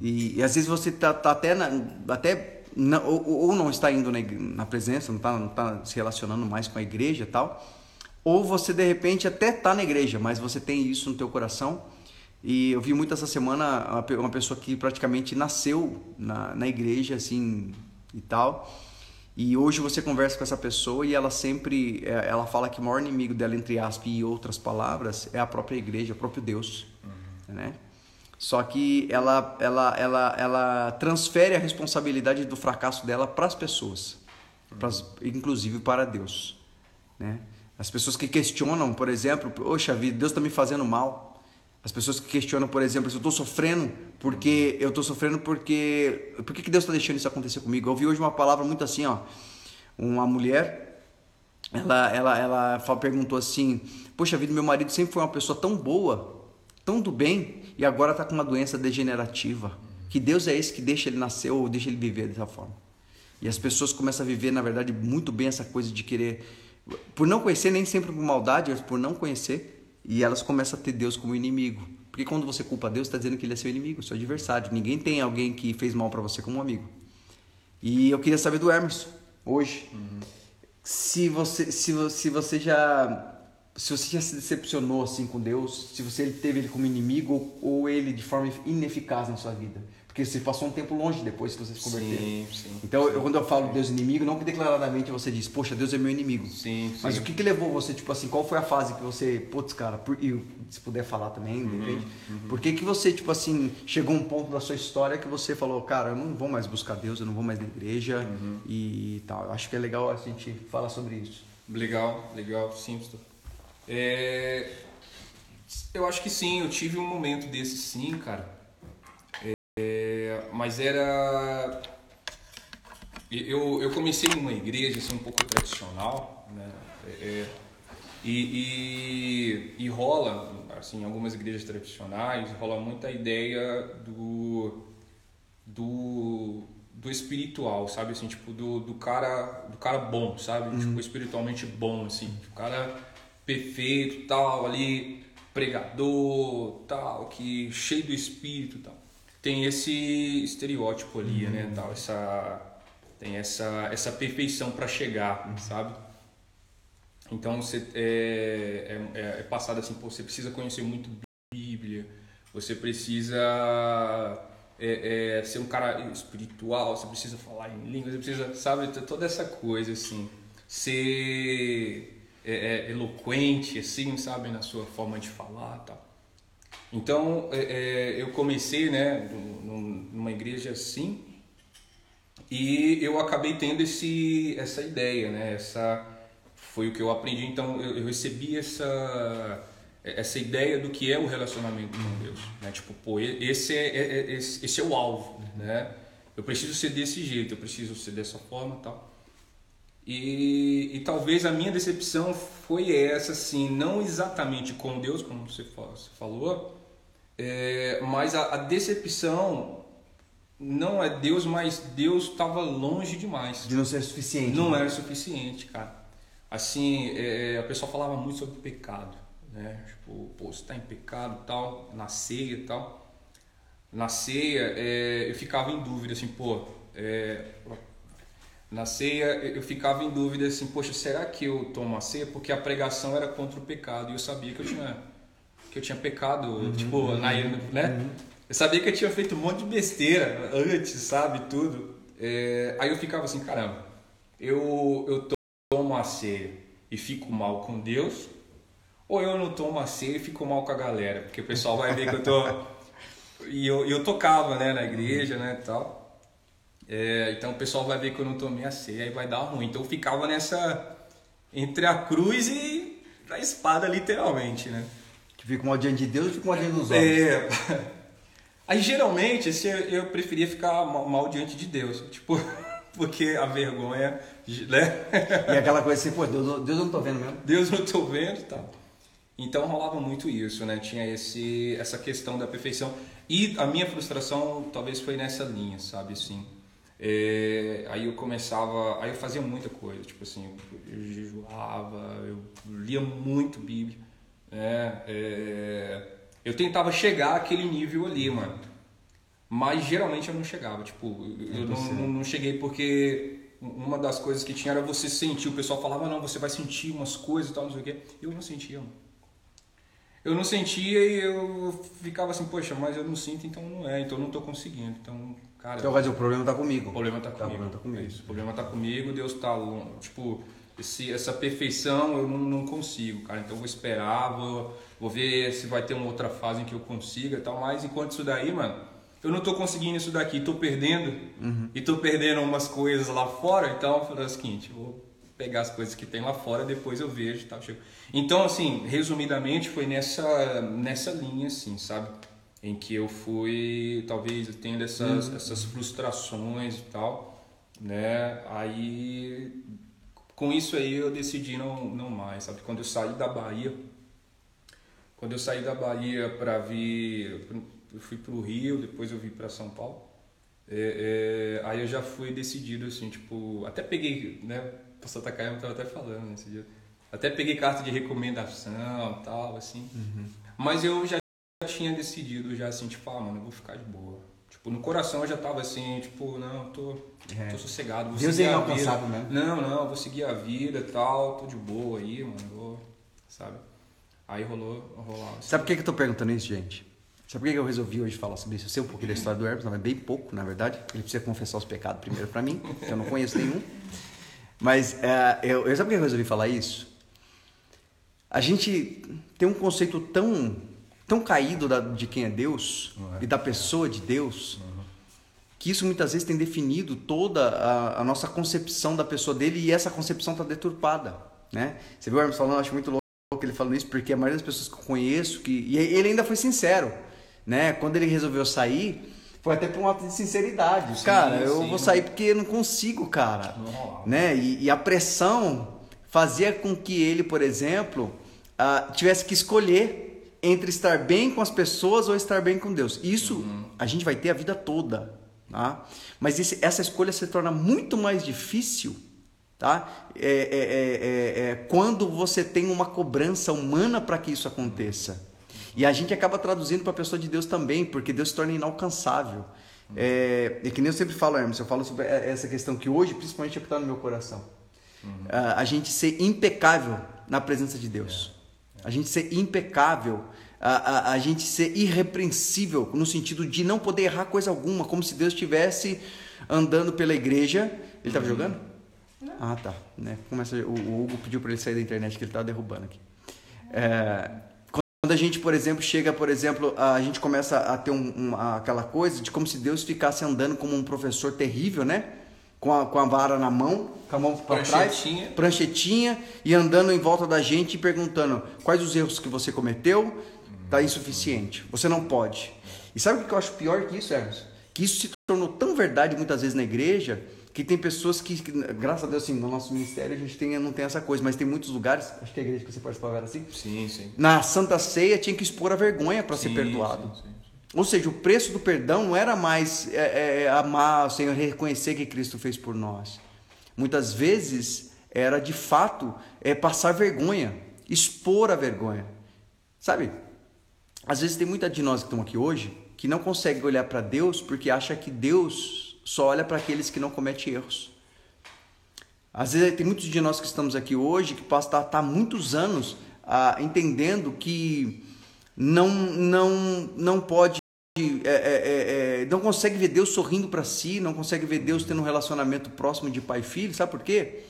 E, e às vezes você tá, tá até na- até na- ou, ou não está indo na, na presença, não está não tá se relacionando mais com a igreja e tal. Ou você de repente até está na igreja, mas você tem isso no teu coração. E eu vi muito essa semana uma pe- uma pessoa que praticamente nasceu na, na igreja assim e tal. E hoje você conversa com essa pessoa e ela sempre, é, ela fala que o maior inimigo dela, entre aspas e outras palavras, é a própria igreja, o próprio Deus, né? Só que ela, ela, ela, ela transfere a responsabilidade do fracasso dela para as pessoas, pras, inclusive para Deus, né? As pessoas que questionam, por exemplo, poxa vida, Deus está me fazendo mal. As pessoas que questionam, por exemplo, se eu estou sofrendo porque eu estou sofrendo porque por que, que Deus está deixando isso acontecer comigo? Eu ouvi hoje uma palavra muito assim, ó, uma mulher, ela, ela, ela perguntou assim, poxa vida, meu marido sempre foi uma pessoa tão boa, tão do bem e agora está com uma doença degenerativa. Que Deus é esse que deixa ele nascer ou deixa ele viver dessa forma? E as pessoas começam a viver, na verdade, muito bem essa coisa de querer, por não conhecer, nem sempre por maldade, mas por não conhecer, e elas começam a ter Deus como inimigo. Porque quando você culpa Deus, está dizendo que ele é seu inimigo, seu adversário. Ninguém tem alguém que fez mal para você como um amigo. E eu queria saber do Emerson, hoje, se você, se, se você já se você já se decepcionou assim com Deus, se você teve ele como inimigo ou, ou ele de forma ineficaz na sua vida. Porque você passou um tempo longe depois que você se converteu. Sim, sim. Então, eu, quando eu falo Deus inimigo, não que declaradamente você diz, poxa, Deus é meu inimigo. Sim, sim. Mas o que, que levou você, tipo assim, qual foi a fase que você, putz, cara, por, e se puder falar também, de repente, por que que você, tipo assim, chegou a um ponto da sua história que você falou, cara, eu não vou mais buscar Deus, eu não vou mais na igreja e tal. Eu acho que é legal a gente falar sobre isso. Legal, legal, sim. pastor. É, eu acho que sim, eu tive um momento desse sim, cara. É, mas era. Eu, eu comecei numa igreja assim, um pouco tradicional, né? É, e, e, e rola, assim, em algumas igrejas tradicionais, rola muita ideia do, do, do espiritual, sabe? Assim, tipo, do, do, cara, do cara bom, sabe? Tipo, espiritualmente bom, assim. O cara perfeito, tal, ali, pregador, tal, que cheio do espírito, tal. Tem esse estereótipo ali, né, tal, essa tem essa essa perfeição para chegar, sabe? Então você é, é, é passado assim, pô, você precisa conhecer muito Bíblia, você precisa é, é, ser um cara espiritual, você precisa falar em línguas, você precisa, sabe, toda essa coisa assim, ser é, é, eloquente, assim, sabe, na sua forma de falar, tal. Então é, é, eu comecei, né, num- numa igreja assim, e eu acabei tendo esse, essa ideia, né, essa foi o que eu aprendi. Então eu, eu recebi essa essa ideia do que é o relacionamento com Deus, né? Tipo, pô, esse é, é- é- esse, é o alvo, né? Eu preciso ser desse jeito, eu preciso ser dessa forma, tal. E, e talvez a minha decepção foi essa, assim, não exatamente com Deus, como você fa- você falou, é, mas a, a decepção não é Deus, mas Deus estava longe demais. De não ser suficiente. Não né? era suficiente, cara. Assim, é, a pessoa falava muito sobre pecado, né? Tipo, pô, você tá em pecado tal, na ceia e tal. Na ceia, é, eu ficava em dúvida, assim, pô, é, Na ceia eu ficava em dúvida assim, poxa, será que eu tomo a ceia? Porque a pregação era contra o pecado e eu sabia que eu tinha que eu tinha pecado, uhum, tipo, uhum, na, né? Uhum. Eu sabia que eu tinha feito um monte de besteira antes, sabe, tudo. É, aí eu ficava assim, caramba, eu eu tomo a ceia e fico mal com Deus, ou eu não tomo a ceia e fico mal com a galera, porque o pessoal vai ver que eu tô e eu, eu tocava, né, na igreja, né, tal. É, então o pessoal vai ver que eu não tomei a ceia e vai dar ruim. Então eu ficava nessa. entre a cruz e a espada, literalmente, né? Que fica mal diante de Deus e fica mal diante dos homens. É. Aí geralmente esse, eu preferia ficar mal, mal diante de Deus. Tipo, porque a vergonha. Né? E aquela coisa assim, pô, Deus, Deus eu não tô vendo mesmo. Deus eu não tô vendo e tal. Então rolava muito isso, né? Tinha esse, essa questão da perfeição. E a minha frustração talvez foi nessa linha, sabe? Assim, é, aí eu começava, aí eu fazia muita coisa, tipo assim, eu, jejuava, eu lia muito Bíblia, né? É, eu tentava chegar àquele nível ali, mano. Mas geralmente eu não chegava, tipo, eu não, não, não, cheguei porque uma das coisas que tinha era você sentir, o pessoal falava, não, você vai sentir umas coisas e tal, não sei o quê. Eu não sentia, mano. Eu não sentia e eu ficava assim, poxa, mas eu não sinto, então não é, então eu não tô conseguindo. Então, Cara, então, mas o problema tá comigo. O problema tá, tá comigo. O problema tá comigo. É isso, o problema tá comigo, Deus tá longe. Tipo, esse, essa perfeição eu não, não, consigo, cara. Então eu vou esperar, vou, vou ver se vai ter uma outra fase em que eu consiga e tal. Mas enquanto isso daí, mano, eu não tô conseguindo isso daqui, tô perdendo. Uhum. E tô perdendo umas coisas lá fora. Então eu falei o seguinte, vou pegar as coisas que tem lá fora, depois eu vejo e tal. Então, assim, resumidamente, foi nessa, nessa linha, assim, sabe? em que eu fui talvez tendo essas, uhum. essas frustrações e tal, né? Aí com isso aí eu decidi não, não mais, sabe? Quando eu saí da Bahia, quando eu saí da Bahia para vir, eu fui para o Rio, depois eu vim para São Paulo. É, é, aí eu já fui decidido assim, tipo, até peguei, né? O pastor Takayama estava até falando nesse dia. Até peguei carta de recomendação, tal, assim. Uhum. Mas eu já tinha decidido já assim, tipo, ah, mano, eu vou ficar de boa. Tipo, no coração eu já tava assim, tipo, não, tô, é. tô sossegado, vou Deus seguir é a vida. Mesmo. Não, não, vou seguir a vida e tal, tô de boa aí, mano, vou, sabe? Aí rolou, rolou assim. Sabe por que, que eu tô perguntando isso, gente? Sabe por que eu resolvi hoje falar sobre isso? Eu sei um pouquinho da história do Hermes, mas bem pouco, na verdade. Ele precisa confessar os pecados primeiro para mim, que eu não conheço nenhum. Mas é, eu, eu, sabe por que eu resolvi falar isso? A gente tem um conceito tão tão caído da, de quem é Deus é. e da pessoa de Deus, uhum. que isso muitas vezes tem definido toda a, a nossa concepção da pessoa dele e essa concepção está deturpada. Né? Você viu o Hermes falando, eu acho muito louco ele falando isso, porque a maioria das pessoas que eu conheço, que, e ele ainda foi sincero, né? quando ele resolveu sair, foi até por um ato de sinceridade. Sim, cara, eu sim, vou sair porque eu não consigo, cara. Né? E, e, a pressão fazia com que ele, por exemplo, uh, tivesse que escolher entre estar bem com as pessoas ou estar bem com Deus. Isso uhum. a gente vai ter a vida toda, tá? Mas esse, essa escolha se torna muito mais difícil, tá? É, é, é, é, é quando você tem uma cobrança humana para que isso aconteça. E a gente acaba traduzindo para a pessoa de Deus também, porque Deus se torna inalcançável. É, é que nem eu sempre falo, Hermes, eu falo sobre essa questão que hoje, principalmente, é o que está no meu coração. Uhum. A, a gente ser impecável na presença de Deus. É, é. A gente ser impecável a, a, a, gente ser irrepreensível, no sentido de não poder errar coisa alguma, como se Deus estivesse andando pela igreja. Ele estava uhum. jogando? Não. Ah, tá. Né? Começa, o, o Hugo pediu para ele sair da internet, que ele estava derrubando aqui. É, quando a gente, por exemplo, chega, por exemplo, a gente começa a ter um, uma, aquela coisa de como se Deus ficasse andando como um professor terrível, né? Com a, com a vara na mão, com a mão para trás, pranchetinha, e andando em volta da gente e perguntando quais os erros que você cometeu, está insuficiente. Você não pode. E sabe o que eu acho pior que isso, Hermes? Que isso se tornou tão verdade muitas vezes na igreja que tem pessoas que, que, graças a Deus, assim, no nosso ministério a gente tem, não tem essa coisa, mas tem muitos lugares, acho que a igreja que você participava era assim. Sim, sim. Na Santa Ceia tinha que expor a vergonha para ser perdoado. Sim, sim, sim. Ou seja, o preço do perdão não era mais é, é, amar o Senhor, reconhecer que Cristo fez por nós. Muitas vezes era de fato é, passar vergonha, expor a vergonha. Sabe? Às vezes tem muita de nós que estão aqui hoje que não consegue olhar para Deus porque acha que Deus só olha para aqueles que não cometem erros. Às vezes tem muitos de nós que estamos aqui hoje que passam tá, tá muitos anos ah, entendendo que não não não pode é, é, é, não consegue ver Deus sorrindo para si, não consegue ver Deus tendo um relacionamento próximo de pai e filho, sabe por quê?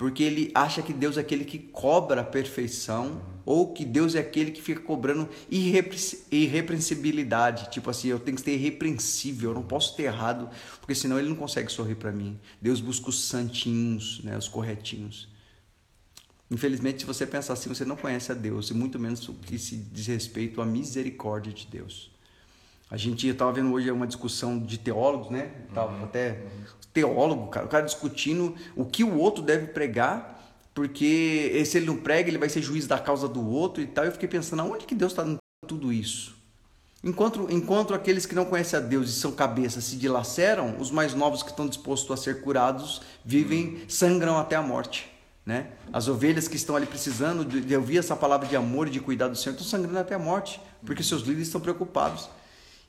Porque ele acha que Deus é aquele que cobra a perfeição ou que Deus é aquele que fica cobrando irrepreensibilidade, tipo assim, eu tenho que ser irrepreensível, eu não posso ter errado, porque senão ele não consegue sorrir para mim. Deus busca os santinhos, né, os corretinhos. Infelizmente, se você pensar assim, você não conhece a Deus, e muito menos o que se diz respeito à misericórdia de Deus. A gente estava vendo hoje uma discussão de teólogos, né? Tava uhum. até teólogo, cara, o cara discutindo o que o outro deve pregar, porque se ele não prega, ele vai ser juiz da causa do outro e tal. Eu fiquei pensando, aonde que Deus está dando tudo isso? Enquanto, enquanto aqueles que não conhecem a Deus e são cabeças se dilaceram, os mais novos que estão dispostos a ser curados vivem, sangram até a morte. Né? As ovelhas que estão ali precisando de, de ouvir essa palavra de amor e de cuidar do Senhor estão sangrando até a morte, porque seus líderes estão preocupados.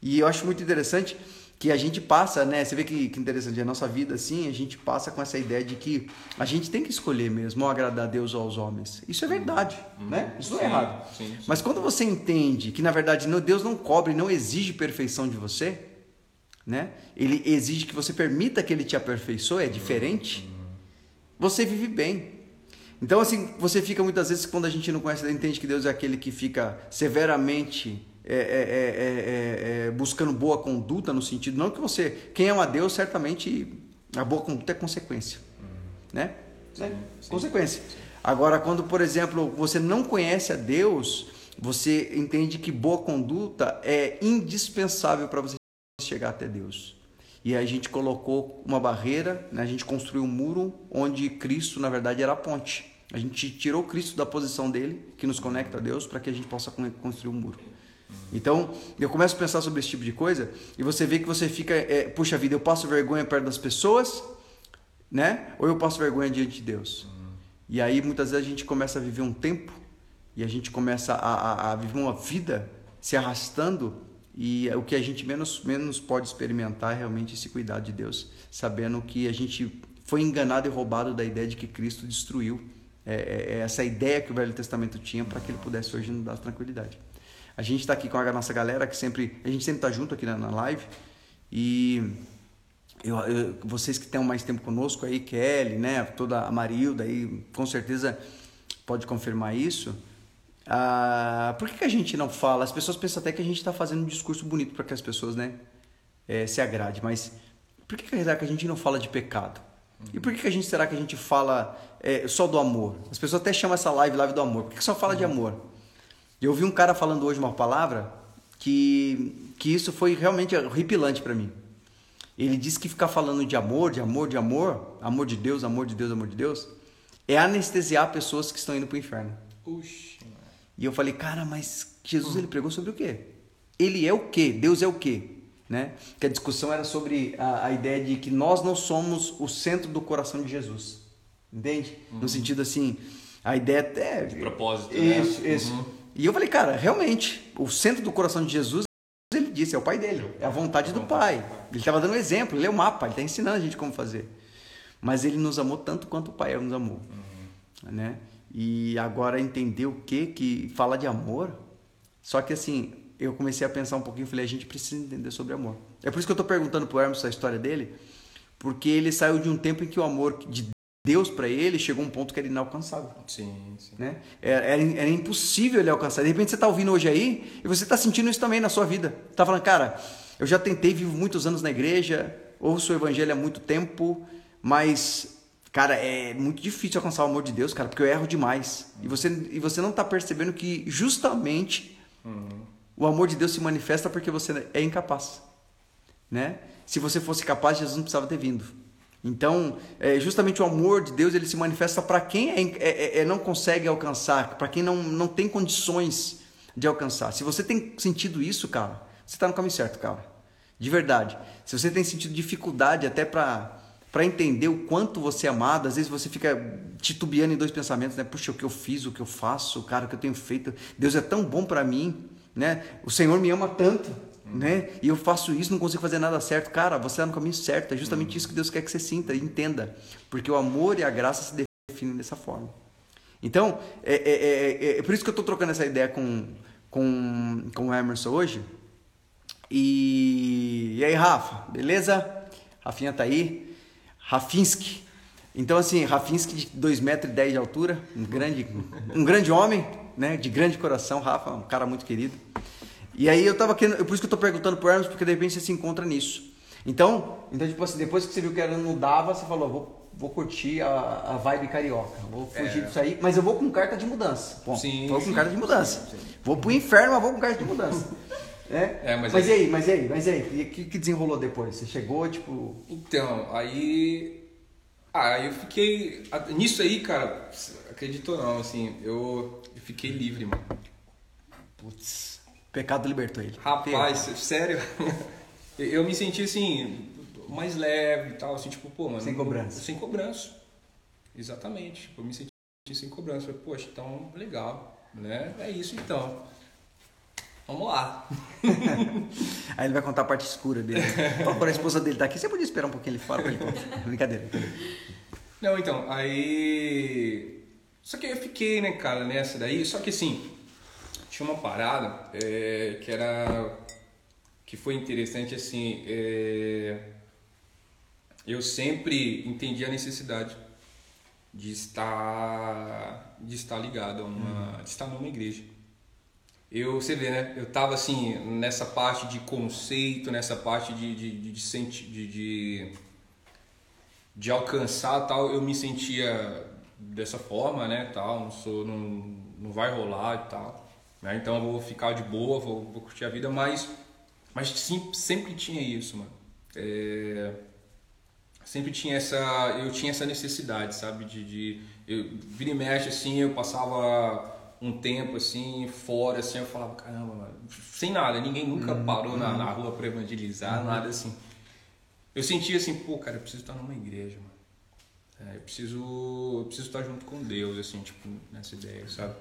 E eu acho muito interessante que a gente passa, né? Você vê que, que interessante, a nossa vida assim, a gente passa com essa ideia de que a gente tem que escolher mesmo, ou agradar a Deus ou aos homens. Isso é verdade, uhum. né? Isso não é errado. Sim, sim. Mas quando você entende que na verdade Deus não cobra e não exige perfeição de você, né? Ele exige que você permita que ele te aperfeiçoe, é diferente. Você vive bem. Então, assim, você fica muitas vezes, quando a gente não conhece, entende que Deus é aquele que fica severamente é é, é, é, é, buscando boa conduta no sentido não que você quem ama Deus certamente a boa conduta é consequência uhum. né sim, sim, consequência sim. agora quando por exemplo você não conhece a Deus você entende que boa conduta é indispensável para você chegar até Deus e a gente colocou uma barreira né? a gente construiu um muro onde Cristo na verdade era a ponte a gente tirou Cristo da posição dele que nos conecta a Deus para que a gente possa construir um muro então, eu começo a pensar sobre esse tipo de coisa e você vê que você fica, é, puxa vida, eu passo vergonha perto das pessoas, né? Ou eu passo vergonha diante de Deus. Uhum. E aí muitas vezes a gente começa a viver um tempo e a gente começa a, a, a viver uma vida se arrastando e o que a gente menos, menos pode experimentar é realmente esse cuidado de Deus, sabendo que a gente foi enganado e roubado da ideia de que Cristo destruiu é, é, é essa ideia que o Velho Testamento tinha para que ele pudesse hoje nos dar tranquilidade. A gente está aqui com a nossa galera que sempre. A gente sempre está junto aqui na, na live. E eu, eu, vocês que estão mais tempo conosco aí, Kelly, né? Toda a Marilda aí, com certeza pode confirmar isso. Ah, por que, que a gente não fala? As pessoas pensam até que a gente está fazendo um discurso bonito para que as pessoas né, é, se agrade, mas por que, que será que a gente não fala de pecado? E por que, que a gente será que a gente fala é, só do amor? As pessoas até chamam essa live live do amor. Por que, que só fala de amor? Eu ouvi um cara falando hoje uma palavra que, que isso foi realmente horripilante para mim. Ele disse que ficar falando de amor, de amor, de amor, amor de Deus, amor de Deus, amor de Deus, é anestesiar pessoas que estão indo para o inferno. Puxa. E eu falei, cara, mas Jesus ele pregou sobre o quê? Ele é o quê? Deus é o quê? Né? Que a discussão era sobre a, a ideia de que nós não somos o centro do coração de Jesus. Entende? Uhum. No sentido assim, a ideia até. De propósito. Isso, né? isso. Uhum. E eu falei, cara, realmente, o centro do coração de Jesus, ele disse, é o pai dele, é a vontade do pai. Ele estava dando um exemplo, ele é o mapa, ele está ensinando a gente como fazer. Mas ele nos amou tanto quanto o pai nos amou. Uhum. Né? E agora entender o que que fala de amor. Só que assim, eu comecei a pensar um pouquinho, falei, a gente precisa entender sobre amor. É por isso que eu estou perguntando pro Hermes a história dele, porque ele saiu de um tempo em que o amor de Deus para ele chegou a um ponto que era inalcançável. Sim, sim. Né? Era, era, impossível ele alcançar. De repente você está ouvindo hoje aí e você está sentindo isso também na sua vida. Está falando, cara, eu já tentei, vivo muitos anos na igreja, ouço o evangelho há muito tempo, mas, cara, é muito difícil alcançar o amor de Deus, cara, porque eu erro demais. E você, e você não está percebendo que justamente uhum. o amor de Deus se manifesta porque você é incapaz. Né? Se você fosse capaz, Jesus não precisava ter vindo. Então, é, justamente o amor de Deus ele se manifesta para quem é, é, é, é, não consegue alcançar, para quem não, não tem condições de alcançar. Se você tem sentido isso, cara, você está no caminho certo, cara. De verdade. Se você tem sentido dificuldade até para para entender o quanto você é amado, às vezes você fica titubeando em dois pensamentos, né? Puxa, o que eu fiz, o que eu faço, cara, o que eu tenho feito. Deus é tão bom para mim, né? O Senhor me ama tanto, né? E eu faço isso, não consigo fazer nada certo. Cara, você está no caminho certo. É justamente isso que Deus quer que você sinta e entenda. Porque o amor e a graça se definem dessa forma. Então, é, é, é, é por isso que eu estou trocando essa ideia com, com, com o Emerson hoje. E, e aí, Rafa, beleza? Rafinha tá aí. Rafinski. Então, assim, Rafinski de 2,10 metros de altura, um grande, um grande homem, né? De grande coração, Rafa, um cara muito querido. E aí eu tava querendo, por isso que eu tô perguntando pro Hermes, porque de repente você se encontra nisso. Então, então tipo assim, depois que você viu que era no Dava, você falou, vou, vou curtir a, a vibe carioca, vou fugir é. disso aí, mas eu vou com carta de mudança. Bom, sim, vou com sim. carta de mudança. Sim, vou pro inferno, mas vou com carta de mudança. É? é mas, mas aí... e aí, mas e aí, mas e aí? O que, que desenrolou depois? Você chegou, tipo. Então, aí. Ah, eu fiquei. Nisso aí, cara, acreditou não, assim, eu fiquei livre, mano. Putz. Pecado libertou ele. Rapaz, sério? eu me senti assim, mais leve e tal, assim, tipo, pô, mano. Sem cobrança. Sem cobrança. Exatamente. Tipo, eu me senti sem cobrança. Falei, poxa, então, legal, né? É isso então. Vamos lá. Aí ele vai contar a parte escura dele. Quando a esposa dele tá aqui, você podia esperar um pouquinho ele fora pra ele contar. Brincadeira. Não, então, aí. Só que eu fiquei, né, cara, nessa daí. Só que assim, tinha uma parada é, que era que foi interessante assim é, eu sempre entendi a necessidade de estar de estar ligado a uma uhum. de estar numa igreja eu você vê né eu tava assim nessa parte de conceito nessa parte de de, de, de, de, de, de alcançar tal eu me sentia dessa forma né tal não sou não, não vai rolar e tal né? Então eu vou ficar de boa, vou, vou curtir a vida, mas, mas sim, sempre tinha isso, mano. É, sempre tinha essa, eu tinha essa necessidade, sabe, de, de eu vira e mexe assim, eu passava um tempo assim fora, assim, eu falava caramba, mano, sem nada, ninguém nunca uhum, parou na, na rua para evangelizar, uhum. nada assim. Eu sentia assim, pô, cara, eu preciso estar numa igreja, mano. É, eu preciso, eu preciso estar junto com Deus, assim, tipo, nessa ideia, sabe?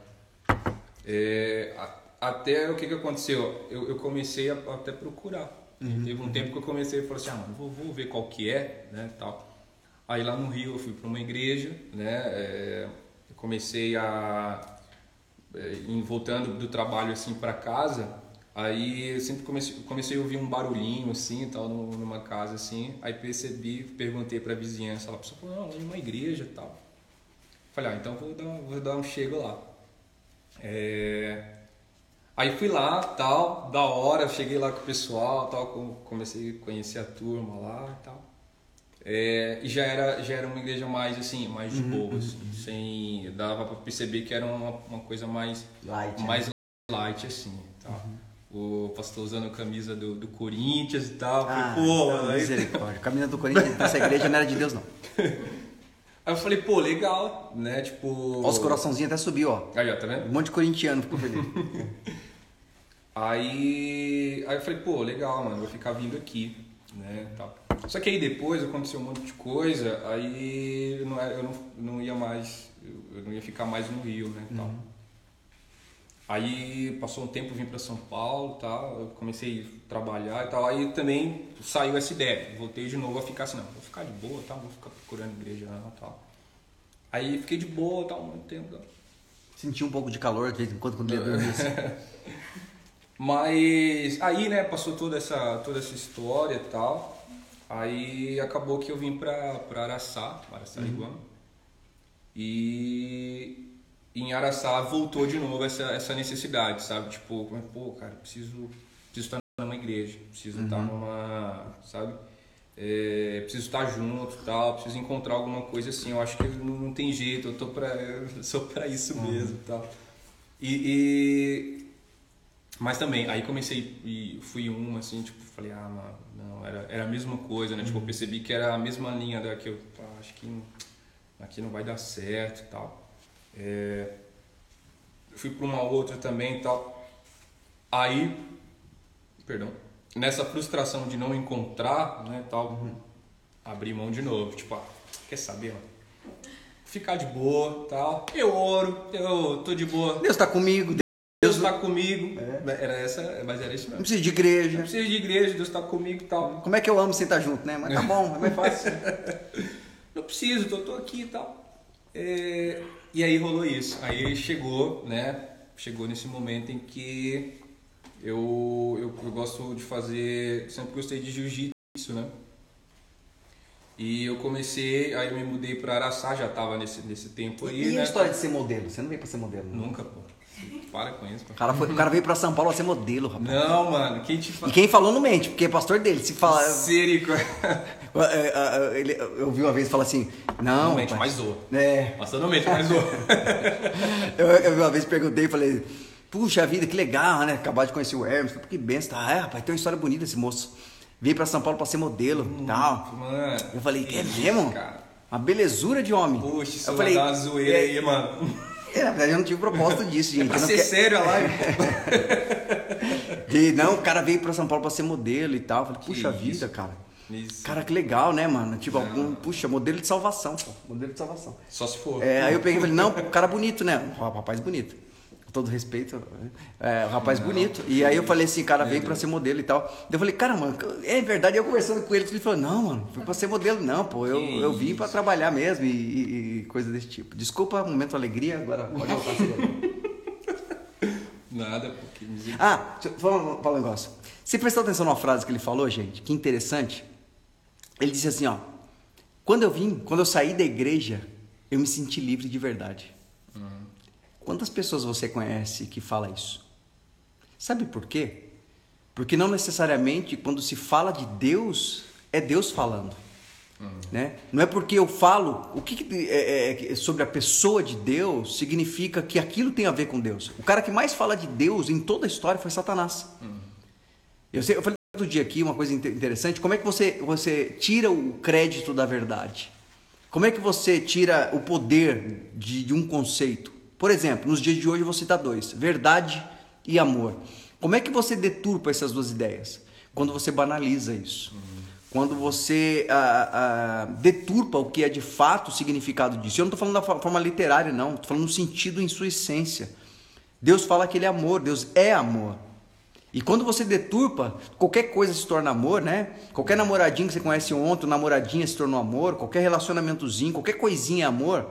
É, até o que, que aconteceu? Eu, eu comecei a, até procurar. Uhum. Teve um tempo que eu comecei a falar assim, ah, mano, vou, vou ver qual que é, né, tal. Aí lá no Rio eu fui para uma igreja, né, é, comecei a, é, voltando do trabalho assim para casa, aí eu sempre comecei, comecei a ouvir um barulhinho assim, tal, numa casa assim, aí percebi, perguntei para a vizinhança, ela falou, não, é uma igreja, tal. Falei, ah, então vou dar, vou dar um chego lá. É... Aí fui lá, tal, da hora, cheguei lá com o pessoal, tal, comecei a conhecer a turma lá e tal. É, e já era, já era uma igreja mais assim, mais de uhum, boa, assim, uhum. sem, dava para perceber que era uma, uma coisa mais light, mais né? light assim, tal. Uhum. O pastor usando a camisa do, do Corinthians e tal. Ah, pô, aí... misericórdia. Camisa do Corinthians nessa igreja não era de Deus não. Aí eu falei, pô, legal, né? Tipo. Ó, os coraçãozinhos até subiu, ó. Aí, ó, tá vendo? Um monte de corintiano ficou feliz. aí. Aí eu falei, pô, legal, mano, vou ficar vindo aqui, né? Tal. Só que aí depois aconteceu um monte de coisa, aí eu não, eu não, não ia mais. Eu não ia ficar mais no Rio, né? Tal. Uhum. Aí passou um tempo, vim para São Paulo, tal, eu comecei a trabalhar e tal. Aí também saiu essa ideia, voltei de novo a ficar assim, não, vou ficar de boa, tal, vou ficar procurando igreja não, tal. Aí fiquei de boa, tal, muito tempo. Tal. Senti um pouco de calor de vez em quando quando ia dormir. Mas aí, né, passou toda essa toda essa história e tal. Aí acabou que eu vim para para Araçá, Araçariguama. Uhum. E em Araçá voltou de novo essa, essa necessidade, sabe? Tipo, pô, cara, preciso, preciso estar numa igreja, preciso uhum. estar numa, sabe? É, preciso estar junto tal, preciso encontrar alguma coisa assim. Eu acho que não, não tem jeito, eu tô pra, eu sou pra isso uhum. mesmo tal. E, e, Mas também, aí comecei e fui um, assim, tipo, falei, ah, mano, não, era, era a mesma coisa, né? Uhum. Tipo, eu uhum. percebi que era a mesma linha da que eu, ah, acho que aqui não vai dar certo e tal. É, fui para uma outra também e tal. Aí, perdão, nessa frustração de não encontrar, né, tal, uhum. abri mão de novo. Tipo, ah, quer saber, mano? Ficar de boa, tal. Eu oro, eu tô de boa. Deus tá comigo, Deus está comigo. Era essa, mas era isso Não mesmo. precisa de Não igreja. precisa de igreja, Deus está comigo e tal. Como é que eu amo sentar junto, né? Mas tá bom, é mais fácil. Não preciso, tô, tô aqui e tal. É, e aí rolou isso. Aí chegou, né? Chegou nesse momento em que eu, eu, eu gosto de fazer. Sempre gostei de jiu-jitsu, né? E eu comecei, aí eu me mudei para Araçá, já tava nesse, nesse tempo aí, E né? a história de ser modelo? Você não veio pra ser modelo, não? Nunca, pô. Para com isso, pô. O cara, foi, o cara veio pra São Paulo pra ser modelo, rapaz. Não, mano, quem te E fala? quem falou não mente, porque é pastor dele. Se fala. Serico. É, é, é, ele, eu vi uma vez e falou assim: Não. Não mente, mas zoa. É. Nossa, não mente, mas zoa. Eu, eu vi uma vez perguntei e falei: Puxa vida, que legal, né? Acabar de conhecer o Hermes. Que benção. Tá, é, rapaz, tem uma história bonita esse moço. Veio pra São Paulo pra ser modelo e tal. Mano. Eu falei: É mesmo? Cara. Uma belezura de homem. Puxa, isso eu vai falei: dar uma zoeira aí, mano. É, na verdade, eu não tive propósito disso, gente. Pra Eu não ser quer- sério a live. E, não, o cara veio pra São Paulo pra ser modelo e tal. Eu falei, puxa Que vida, isso? cara. Isso. Cara, que legal, né, mano? Tipo, Não. algum, puxa, modelo de salvação, pô. Modelo de salvação. Só se for. É, aí eu peguei e falei, não, o cara bonito, né? O rapaz bonito. Com todo respeito, é, o rapaz Não. bonito. E aí eu falei assim, cara, vem pra ser modelo e tal. Daí eu falei, cara, mano, é verdade. Eu conversando com ele, ele falou, não, mano, fui pra ser modelo, não, pô. Eu, Que eu vim pra isso. trabalhar mesmo e, e- e coisa desse tipo. Desculpa, momento alegria, agora pode voltar a ser. Nada, porque. Ah, falar, falar um negócio. Você prestou atenção numa frase que ele falou, gente? Que interessante. Ele disse assim, ó. Quando eu vim, quando eu saí da igreja, eu me senti livre de verdade. Quantas pessoas você conhece que fala isso? Sabe por quê? Porque não necessariamente quando se fala de Deus, é Deus falando. Né? Não é porque eu falo o que, que é, é, sobre a pessoa de Deus significa que aquilo tem a ver com Deus. O cara que mais fala de Deus em toda a história foi Satanás. Eu, sei, eu falei outro dia aqui uma coisa inte- interessante. Como é que você, você tira o crédito da verdade? Como é que você tira o poder de, de um conceito? Por exemplo, nos dias de hoje eu vou citar dois: verdade e amor. Como é que você deturpa essas duas ideias? Quando você banaliza isso. Quando você ah, ah, deturpa o que é de fato o significado disso. Eu não estou falando da fo- forma literária, não. Estou falando no sentido em sua essência. Deus fala que Ele é amor, Deus é amor. E quando você deturpa, qualquer coisa se torna amor, né? Qualquer namoradinho que você conhece ontem, namoradinha se tornou amor, qualquer relacionamentozinho, qualquer coisinha é amor,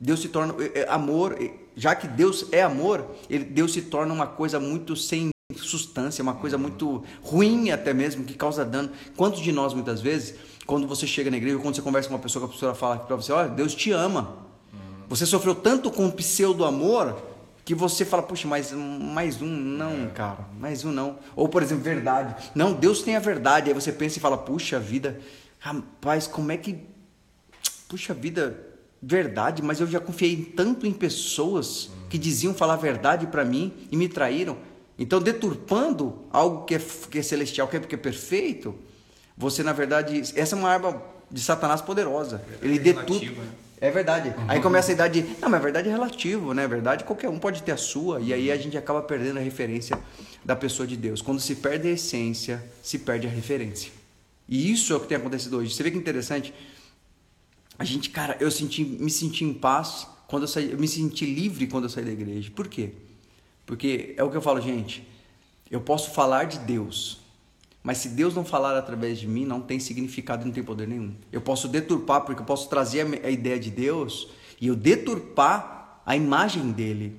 Deus se torna é, é, amor, é, já que Deus é amor, ele, Deus se torna uma coisa muito sem substância, uma coisa muito ruim até mesmo, que causa dano. Quantos de nós, muitas vezes, quando você chega na igreja, ou quando você conversa com uma pessoa, que a pessoa fala para você, olha, Deus te ama. Você sofreu tanto com o pseudo-amor que você fala, puxa, mais, mais um, não, cara, mais um não. Ou, por exemplo, verdade. Não, Deus tem a verdade. Aí você pensa e fala, puxa vida, rapaz, como é que. Puxa vida, verdade, mas eu já confiei tanto em pessoas que diziam falar a verdade para mim e me traíram. Então, deturpando algo que é, que é celestial, que é, que é perfeito, você, na verdade, essa é uma arma de Satanás poderosa. Ele deturpa. né? É verdade. Aí começa a idade. Não, mas a verdade é relativo, né? A verdade qualquer um pode ter a sua. E aí a gente acaba perdendo a referência da pessoa de Deus. Quando se perde a essência, se perde a referência. E isso é o que tem acontecido hoje. Você vê que interessante? A gente, cara, eu senti, me senti em paz quando eu saí, eu me senti livre quando eu saí da igreja. Por quê? Porque é o que eu falo, gente. Eu posso falar de Deus, mas se Deus não falar através de mim, não tem significado não tem poder nenhum. Eu posso deturpar, porque eu posso trazer a ideia de Deus e eu deturpar a imagem dele.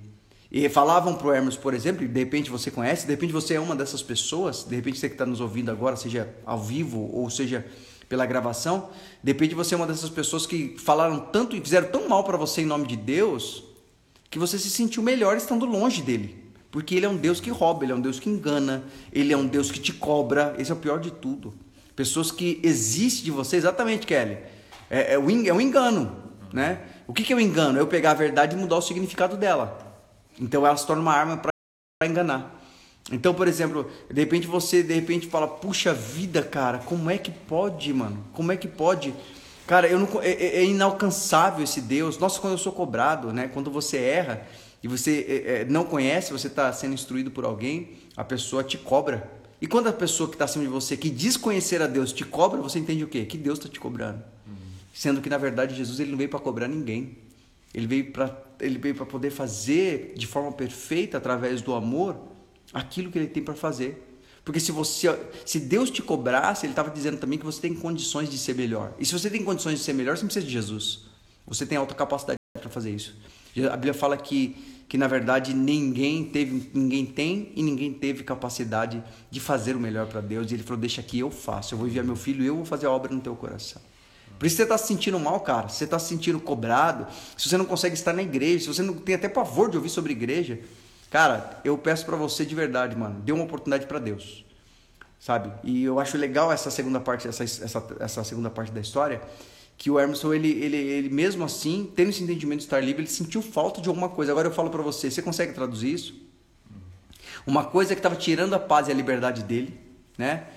E falavam pro Hermes, por exemplo, de repente você conhece, de repente você é uma dessas pessoas, de repente você que está nos ouvindo agora, seja ao vivo ou seja pela gravação, de repente você é uma dessas pessoas que falaram tanto e fizeram tão mal para você em nome de Deus, que você se sentiu melhor estando longe dele. Porque ele é um Deus que rouba, ele é um Deus que engana, ele é um Deus que te cobra. Esse é o pior de tudo. Pessoas que existem de você, exatamente, Kelly. É, é, en- é um engano, né? O que, que é o engano? É eu pegar a verdade e mudar o significado dela. Então ela se torna uma arma para enganar. Então, por exemplo, de repente você de repente fala, puxa vida, cara, como é que pode, mano? Como é que pode? Cara, eu não, é, é- é inalcançável esse Deus. Nossa, quando eu sou cobrado, né? Quando você erra e você é, é, não conhece, você está sendo instruído por alguém, a pessoa te cobra. E quando a pessoa que está acima de você, que diz conhecer a Deus, te cobra, você entende o quê? Que Deus está te cobrando. Sendo que, na verdade, Jesus ele não veio para cobrar ninguém. Ele veio para ele veio para poder fazer de forma perfeita através do amor aquilo que ele tem para fazer. Porque se você se Deus te cobrasse, ele estava dizendo também que você tem condições de ser melhor. E se você tem condições de ser melhor, você não precisa de Jesus. Você tem alta capacidade para fazer isso. A Bíblia fala que que na verdade ninguém teve, ninguém tem e ninguém teve capacidade de fazer o melhor para Deus. E ele falou: "Deixa que eu faço. Eu vou enviar meu filho, eu vou fazer a obra no teu coração". Por isso você está se sentindo mal, cara. Você está se sentindo cobrado. Se você não consegue estar na igreja, se você não tem até pavor de ouvir sobre igreja, cara, eu peço para você de verdade, mano, dê uma oportunidade para Deus, sabe? E eu acho legal essa segunda parte, essa, essa, essa segunda parte da história, que o Emerson, ele, ele, ele mesmo assim, tendo esse entendimento de estar livre, ele sentiu falta de alguma coisa. Agora eu falo para você, você consegue traduzir isso? Uma coisa que estava tirando a paz e a liberdade dele, né?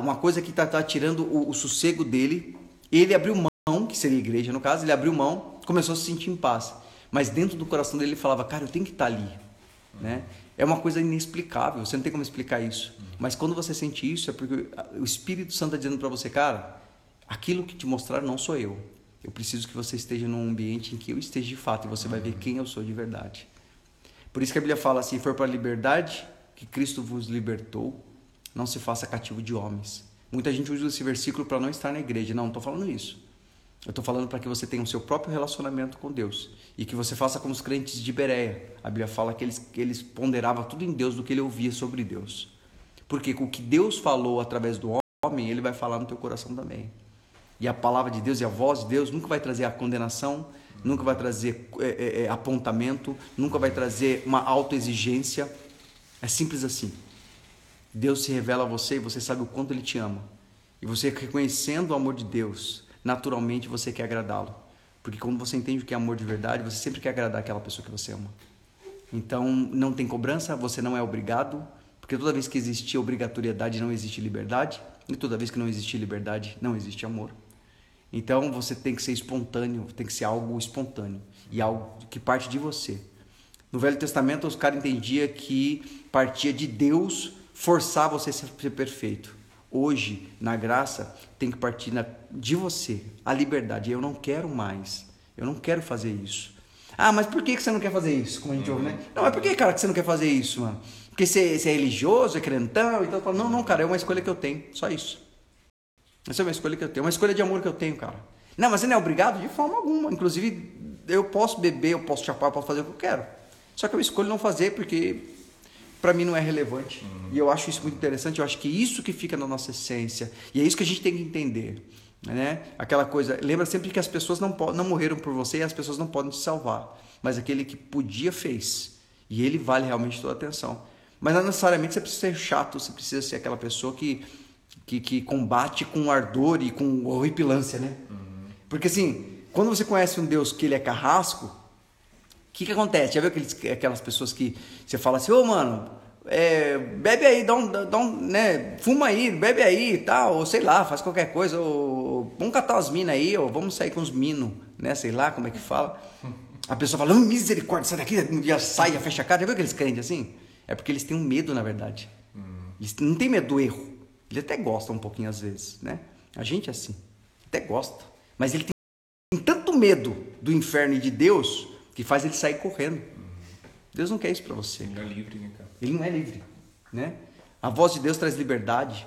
uma coisa que está tá tirando o, o sossego dele, ele abriu mão, que seria a igreja no caso, ele abriu mão, começou a se sentir em paz. Mas dentro do coração dele ele falava, cara, eu tenho que estar ali. Né? É uma coisa inexplicável, você não tem como explicar isso. Mas quando você sente isso, é porque o Espírito Santo está dizendo para você, cara, aquilo que te mostrar não sou eu. Eu preciso que você esteja num ambiente em que eu esteja de fato e você vai ver quem eu sou de verdade. Por isso que a Bíblia fala assim: for para a liberdade que Cristo vos libertou, não se faça cativo de homens. Muita gente usa esse versículo para não estar na igreja. Não, não estou falando isso. Eu estou falando para que você tenha o seu próprio relacionamento com Deus e que você faça como os crentes de Bereia. A Bíblia fala que eles, que eles ponderavam tudo em Deus do que ele ouvia sobre Deus. Porque o que Deus falou através do homem, ele vai falar no teu coração também. E a palavra de Deus e a voz de Deus nunca vai trazer a condenação, nunca vai trazer é, é, é apontamento, nunca vai trazer uma autoexigência. É simples assim. Deus se revela a você e você sabe o quanto Ele te ama. E você reconhecendo o amor de Deus, naturalmente você quer agradá-lo. Porque quando você entende o que é amor de verdade, você sempre quer agradar aquela pessoa que você ama. Então, não tem cobrança, você não é obrigado, porque toda vez que existe obrigatoriedade, não existe liberdade, e toda vez que não existe liberdade, não existe amor. Então, você tem que ser espontâneo, tem que ser algo espontâneo e algo que parte de você. No Velho Testamento, os caras entendiam que partia de Deus forçar você a ser perfeito. Hoje, na graça, tem que partir de você, a liberdade. Eu não quero mais. Eu não quero fazer isso. Ah, mas por que você não quer fazer isso? Como a gente ouve, né? Não, mas por que, cara, que você não quer fazer isso, mano? Porque você, você é religioso, é crentão e tal. Não, não, cara, é uma escolha que eu tenho. Só isso. Essa é uma escolha que eu tenho. Uma escolha de amor que eu tenho, cara. Não, mas você não é obrigado de forma alguma. Inclusive, eu posso beber, eu posso chapar, eu posso fazer o que eu quero. Só que eu escolho não fazer porque para mim não é relevante. Uhum. E eu acho isso muito interessante, eu acho que isso que fica na nossa essência. E é isso que a gente tem que entender. Né? Aquela coisa, lembra sempre que as pessoas não, não morreram por você e as pessoas não podem te salvar. Mas aquele que podia fez. E ele vale realmente toda a atenção. Mas não necessariamente você precisa ser chato, você precisa ser aquela pessoa que, que, que combate com ardor e com horripilância, né? Uhum. Porque assim, quando você conhece um Deus que ele é carrasco, que, que acontece? Já viu aqueles, aquelas pessoas que você fala assim, ô oh, mano, é, bebe aí, dá um, dá um, né, fuma aí, bebe aí e tal, ou sei lá, faz qualquer coisa, ou vamos catar as minas aí, ou vamos sair com os minos, né, sei lá como é que fala. A pessoa fala, misericórdia, sai daqui, já sai, já fecha a cara. Já viu aqueles crentes assim? É porque eles têm um medo, na verdade. Eles não têm medo do erro. Eles até gostam um pouquinho às vezes, né? A gente é assim, até gosta. Mas ele tem tanto medo do inferno e de Deus que faz ele sair correndo. Deus não quer isso para você. Ele não é livre, né, cara? Ele não é livre, né? A voz de Deus traz liberdade.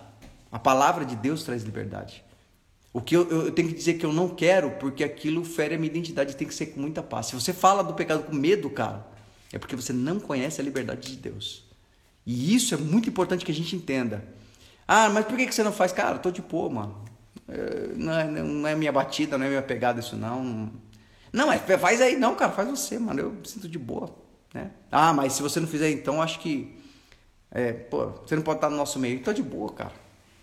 A palavra de Deus traz liberdade. O que eu, eu, tenho que dizer que eu não quero, porque aquilo fere a minha identidade, tem que ser com muita paz. Se você fala do pecado com medo, cara, é porque você não conhece a liberdade de Deus. E isso é muito importante que a gente entenda. Ah, mas por que você não faz? Cara, eu tô de boa, mano. É, não é, não é minha batida, não é minha pegada isso não. Não, é, faz aí. Não, cara, faz você, mano. Eu me sinto de boa. Né? Ah, mas se você não fizer então, acho que. É, pô, você não pode estar no nosso meio. Tô de boa, cara.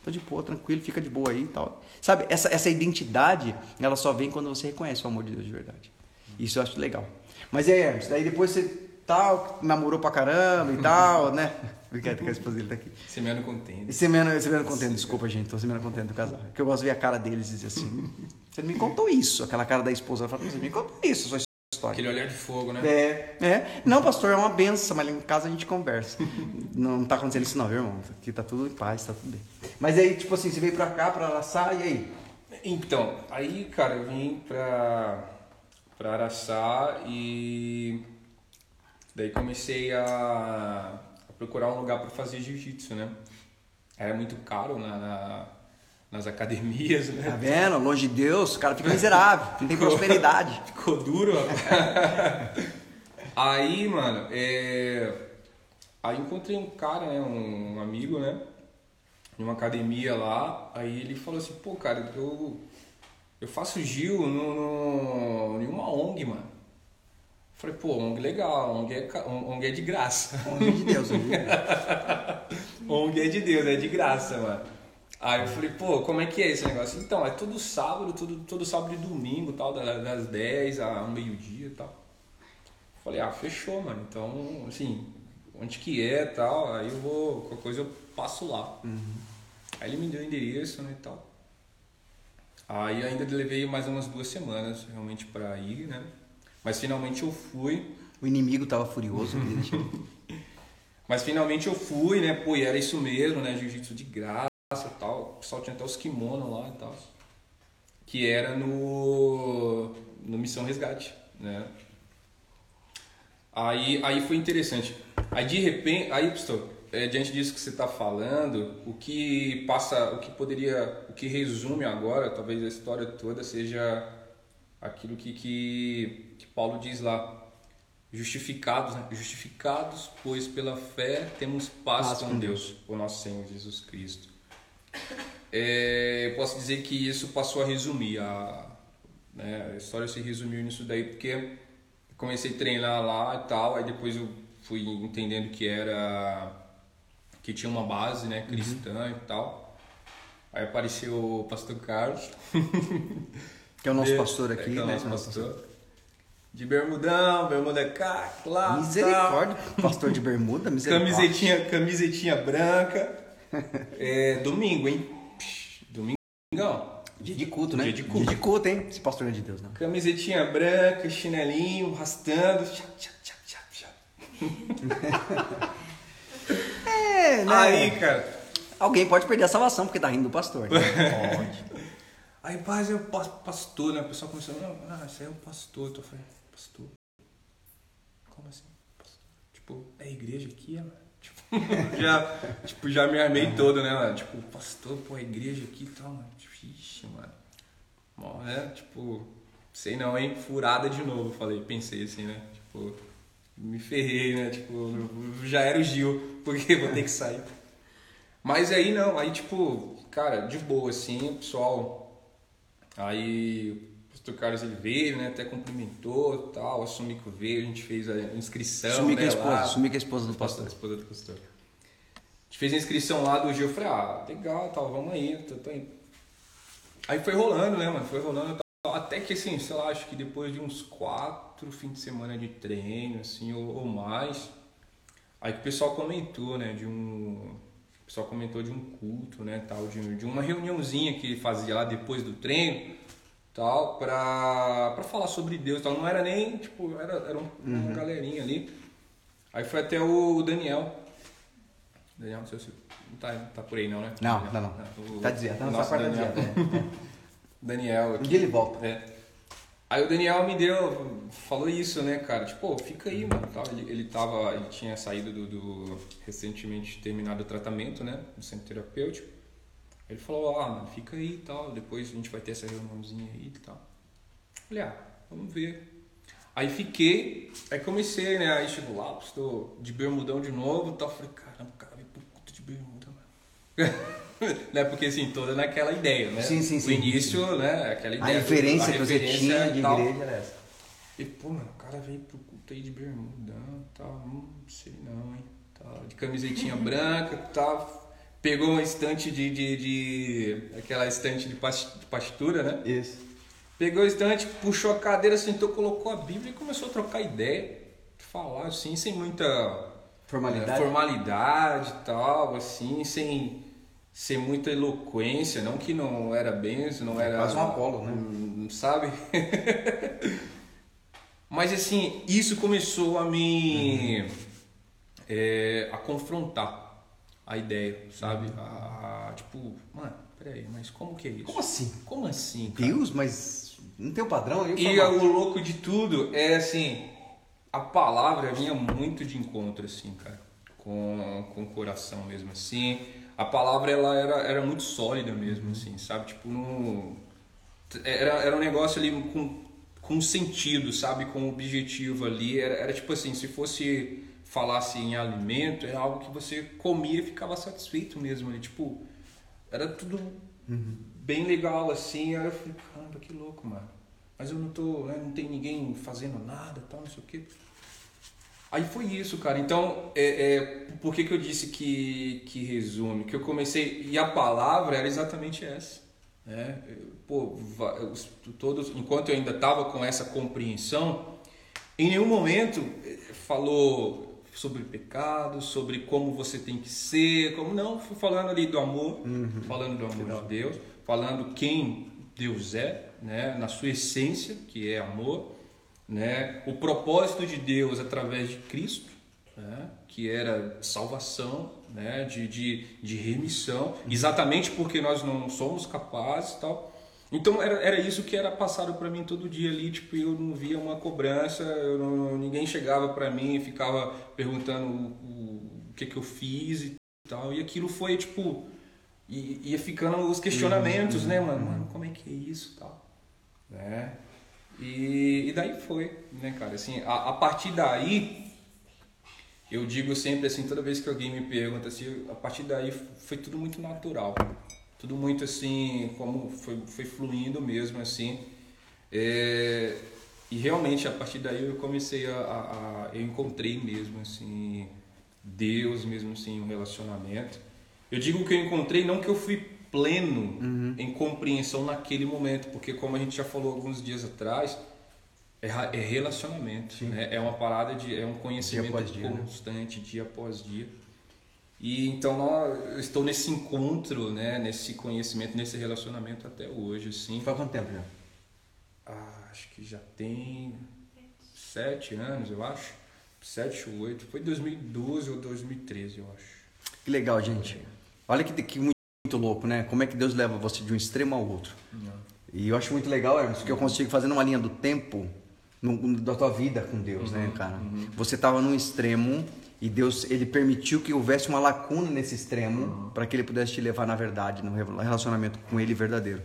Tô de boa, tranquilo, fica de boa aí e tal. Sabe, essa, essa identidade, ela só vem quando você reconhece o amor de Deus de verdade. Isso eu acho legal. Mas é, Hermes, daí depois você tal, namorou pra caramba e tal, né? Brincadeira que a esposa dele tá aqui. Semana contente. Semana, semana contente, desculpa, gente. Tô semana contente do casal. Porque eu gosto de ver a cara deles e dizer assim: você não me contou isso. Aquela cara da esposa. Ela fala: você me contou isso, sua história. Aquele olhar de fogo, né? É, é. Não, pastor, é uma benção, mas em casa a gente conversa. não tá acontecendo isso, não, viu, irmão? Aqui tá tudo em paz, tá tudo bem. Mas aí, tipo assim, você veio pra cá, pra Araçá, e aí? Então, aí, cara, eu vim pra para Araçá e daí comecei a, a procurar um lugar para fazer jiu-jitsu, né? Era muito caro na, na- nas academias, né? Tá vendo? Longe de Deus, o cara fica miserável, não tem prosperidade. Ficou duro, rapaz. Aí, mano, é... aí encontrei um cara, né, um amigo, né, em uma academia lá. Aí ele falou assim, pô, cara, eu, eu faço Gil no, no, em uma ONG, mano. Falei, pô, ONG legal, ONG é, ONG é de graça. Longe de Deus, de Deus. ONG é de Deus, é de graça, mano. Aí eu falei, pô, como é que é esse negócio? Então, é todo sábado, todo, todo sábado e domingo, tal, da- das 10 ao meio-dia e tal. Falei, ah, fechou, mano. Então, assim, onde que é tal, aí eu vou, qualquer coisa eu passo lá. Aí ele me deu o endereço, né, e tal. Aí ainda levei mais umas duas semanas realmente pra ir, né? Mas finalmente eu fui. O inimigo tava furioso, Mas finalmente eu fui, né? Pô, e era isso mesmo, né? Jiu-jitsu de graça e pessoal tinha até os kimonos lá e tal. Que era no, no Missão Resgate, né? Aí, aí foi interessante. Aí de repente, aí, pastor, é, diante disso que você está falando, o que passa, o que poderia, o que resume agora, talvez a história toda seja aquilo que, que, que Paulo diz lá. Justificados, né? justificados, pois pela fé temos paz, Paz com, com Deus, o nosso Senhor Jesus Cristo. É, eu posso dizer que isso passou a resumir a, né, a história se resumiu nisso daí porque comecei a treinar lá e tal aí depois eu fui entendendo que era que tinha uma base né cristã e tal aí apareceu o pastor Carlos Que é o nosso É, pastor é, aqui, que é o né? nosso pastor de bermudão bermuda cá lá tal. Misericórdia, pastor de bermuda, misericórdia. Camisetinha, camisetinha branca. É, domingo, hein? Domingão. Dia de culto, né? Dia de culto. Dia de culto, hein? Esse pastor não é de Deus, não. Camisetinha branca, chinelinho, arrastando. Tchá, tchá, tchá, tchá, tchá. É, né? Aí, cara. Alguém pode perder a salvação porque tá rindo do pastor. Né? Pode. Aí, paz, eu pa- pastor, né? O pessoal começou, não, não, esse aí é o pastor. Eu falei, pastor? Como assim? Pastor? Tipo, é a igreja aqui, mano? Tipo, já, tipo, já me armei todo, né, mano? Tipo, pastor, pô, a igreja aqui e tal, mano. Tipo, Ixi, mano. Bom, né? Tipo, sei não, hein? Furada de novo, falei, pensei assim, né? Tipo, me ferrei, né? Tipo, já era o Gil, porque vou ter que sair. Mas aí não, aí tipo, cara, de boa assim, o pessoal. Aí o Carlos ele veio, né? Até cumprimentou tal, assumi que veio, a gente fez a inscrição. Sumi com a né, esposa, lá. sumi com a esposa do Pastor, pastor. esposa do pastor. A gente fez a inscrição lá do Gil, eu falei, ah, legal, tal, vamos aí, tô, tô indo. Aí foi rolando, né, mano? Foi rolando tal, até que assim, sei lá, acho que depois de uns quatro fins de semana de treino, assim, ou, ou mais, aí que o pessoal comentou, né, de um. O pessoal comentou de um culto, né, tal, de, de uma reuniãozinha que ele fazia lá depois do treino, tal, pra, pra falar sobre Deus, tal. Não era nem, tipo, era, era um- uma galerinha ali. Aí foi até o Daniel. Daniel, não sei se não tá, tá por aí não, né? Não, Daniel. não, não. o- Tá dizendo, tá na nosso sua parte Daniel. dizendo. Daniel Um aqui. dia ele volta. É. Aí o Daniel me deu, falou isso, né, cara? Tipo, pô, fica aí, mano. Tal. Ele, ele tava, ele tinha saído do, do- recentemente terminado o tratamento, né, do centro terapêutico. Ele falou, ah, mano, fica aí e tal. Depois a gente vai ter essa reuniãozinha aí e tal. Falei, ah, vamos ver. Aí fiquei, aí comecei, né? Aí chegou lá, estou de bermudão de novo e tal. Falei, caramba, o cara veio pro culto de bermuda, mano. né? Porque assim, toda naquela ideia, né? Sim, sim, O sim. início, né? Aquela A ideia. referência a que você referência tinha de tal. igreja era essa. E, pô, mano, o cara veio pro culto aí de bermudão e tal. Hum, não sei não, hein? Tal, de camisetinha branca e tal. Pegou uma estante de, de, de- Aquela estante de pas- de pastura, né? Isso. Pegou o estante, puxou a cadeira, sentou, colocou a Bíblia e começou a trocar ideia. Falar assim, sem muita Formalidade? é, formalidade e tal, assim, sem, sem muita eloquência. Não que não era bem, não era. Quase um Apolo, né? hum, Sabe? Mas assim, isso começou a me. Uhum. é, a confrontar a ideia, sabe? A, a- tipo, mano, peraí, mas como que é isso? Como assim? Como assim? cara? Deus, mas Não tem o padrão? E, e o louco de tudo é assim, a palavra vinha muito de encontro, assim, cara, com, com o coração mesmo, assim. A palavra, ela era, era muito sólida mesmo, assim, sabe? Tipo, no... Era, era um negócio ali com, com sentido, sabe? Com objetivo ali. Era, era tipo assim, se fosse falasse em alimento, é algo que você comia e ficava satisfeito mesmo ali. Tipo, era tudo uhum. bem legal, assim. Aí eu falei, caramba, que louco, mano. Mas eu não tô, né, não tem ninguém fazendo nada, tal, não sei o quê. Aí foi isso, cara. Então, é, é, por que, que eu disse que, que resume? Que eu comecei. E a palavra era exatamente essa. Né? Pô, todos, enquanto eu ainda estava com essa compreensão, em nenhum momento eh, falou sobre pecado, sobre como você tem que ser, como não, falando ali do amor, uhum. falando do amor de Deus, falando quem Deus é, né, na sua essência, que é amor, né? O propósito de Deus através de Cristo, né? que era salvação, né? de, de, de remissão, exatamente porque nós não somos capazes e tal. Então era, era isso que era passado para mim todo dia ali, tipo, eu não via uma cobrança, não, ninguém chegava para mim e ficava perguntando o, o, o, que que eu fiz e tal, e aquilo foi tipo ia ficando os questionamentos, uhum, né, mano, mano, como é que é isso, tal, né? E, e daí foi, né, cara? Assim, a, a partir daí, eu digo sempre assim, toda vez que alguém me pergunta assim, a partir daí foi tudo muito natural. Tudo muito assim, como foi, foi fluindo mesmo, assim. É, e realmente, a partir daí eu comecei a, a, a, Eu encontrei mesmo, assim, Deus mesmo, assim, um relacionamento. Eu digo que eu encontrei, não que eu fui pleno uhum. em compreensão naquele momento, porque como a gente já falou alguns dias atrás, é, é relacionamento, né? é uma parada de é um conhecimento dia dia, né? constante, né? dia após dia. E então eu estou nesse encontro, né, nesse conhecimento, nesse relacionamento até hoje, assim. Faz quanto tempo já? Ah, acho que já tem sete anos, eu acho. Sete ou oito. Foi 2012 ou 2013, eu acho. Que legal, gente. Olha que, que muito louco, né? Como é que Deus leva você de um extremo ao outro. Não. E eu acho muito legal, Hermes, que eu consigo fazer uma linha do tempo no, da tua vida com Deus, né, uhum, né, cara? Uhum. Você estava num extremo e Deus ele permitiu que houvesse uma lacuna nesse extremo uhum. para que ele pudesse te levar na verdade, no relacionamento com ele verdadeiro.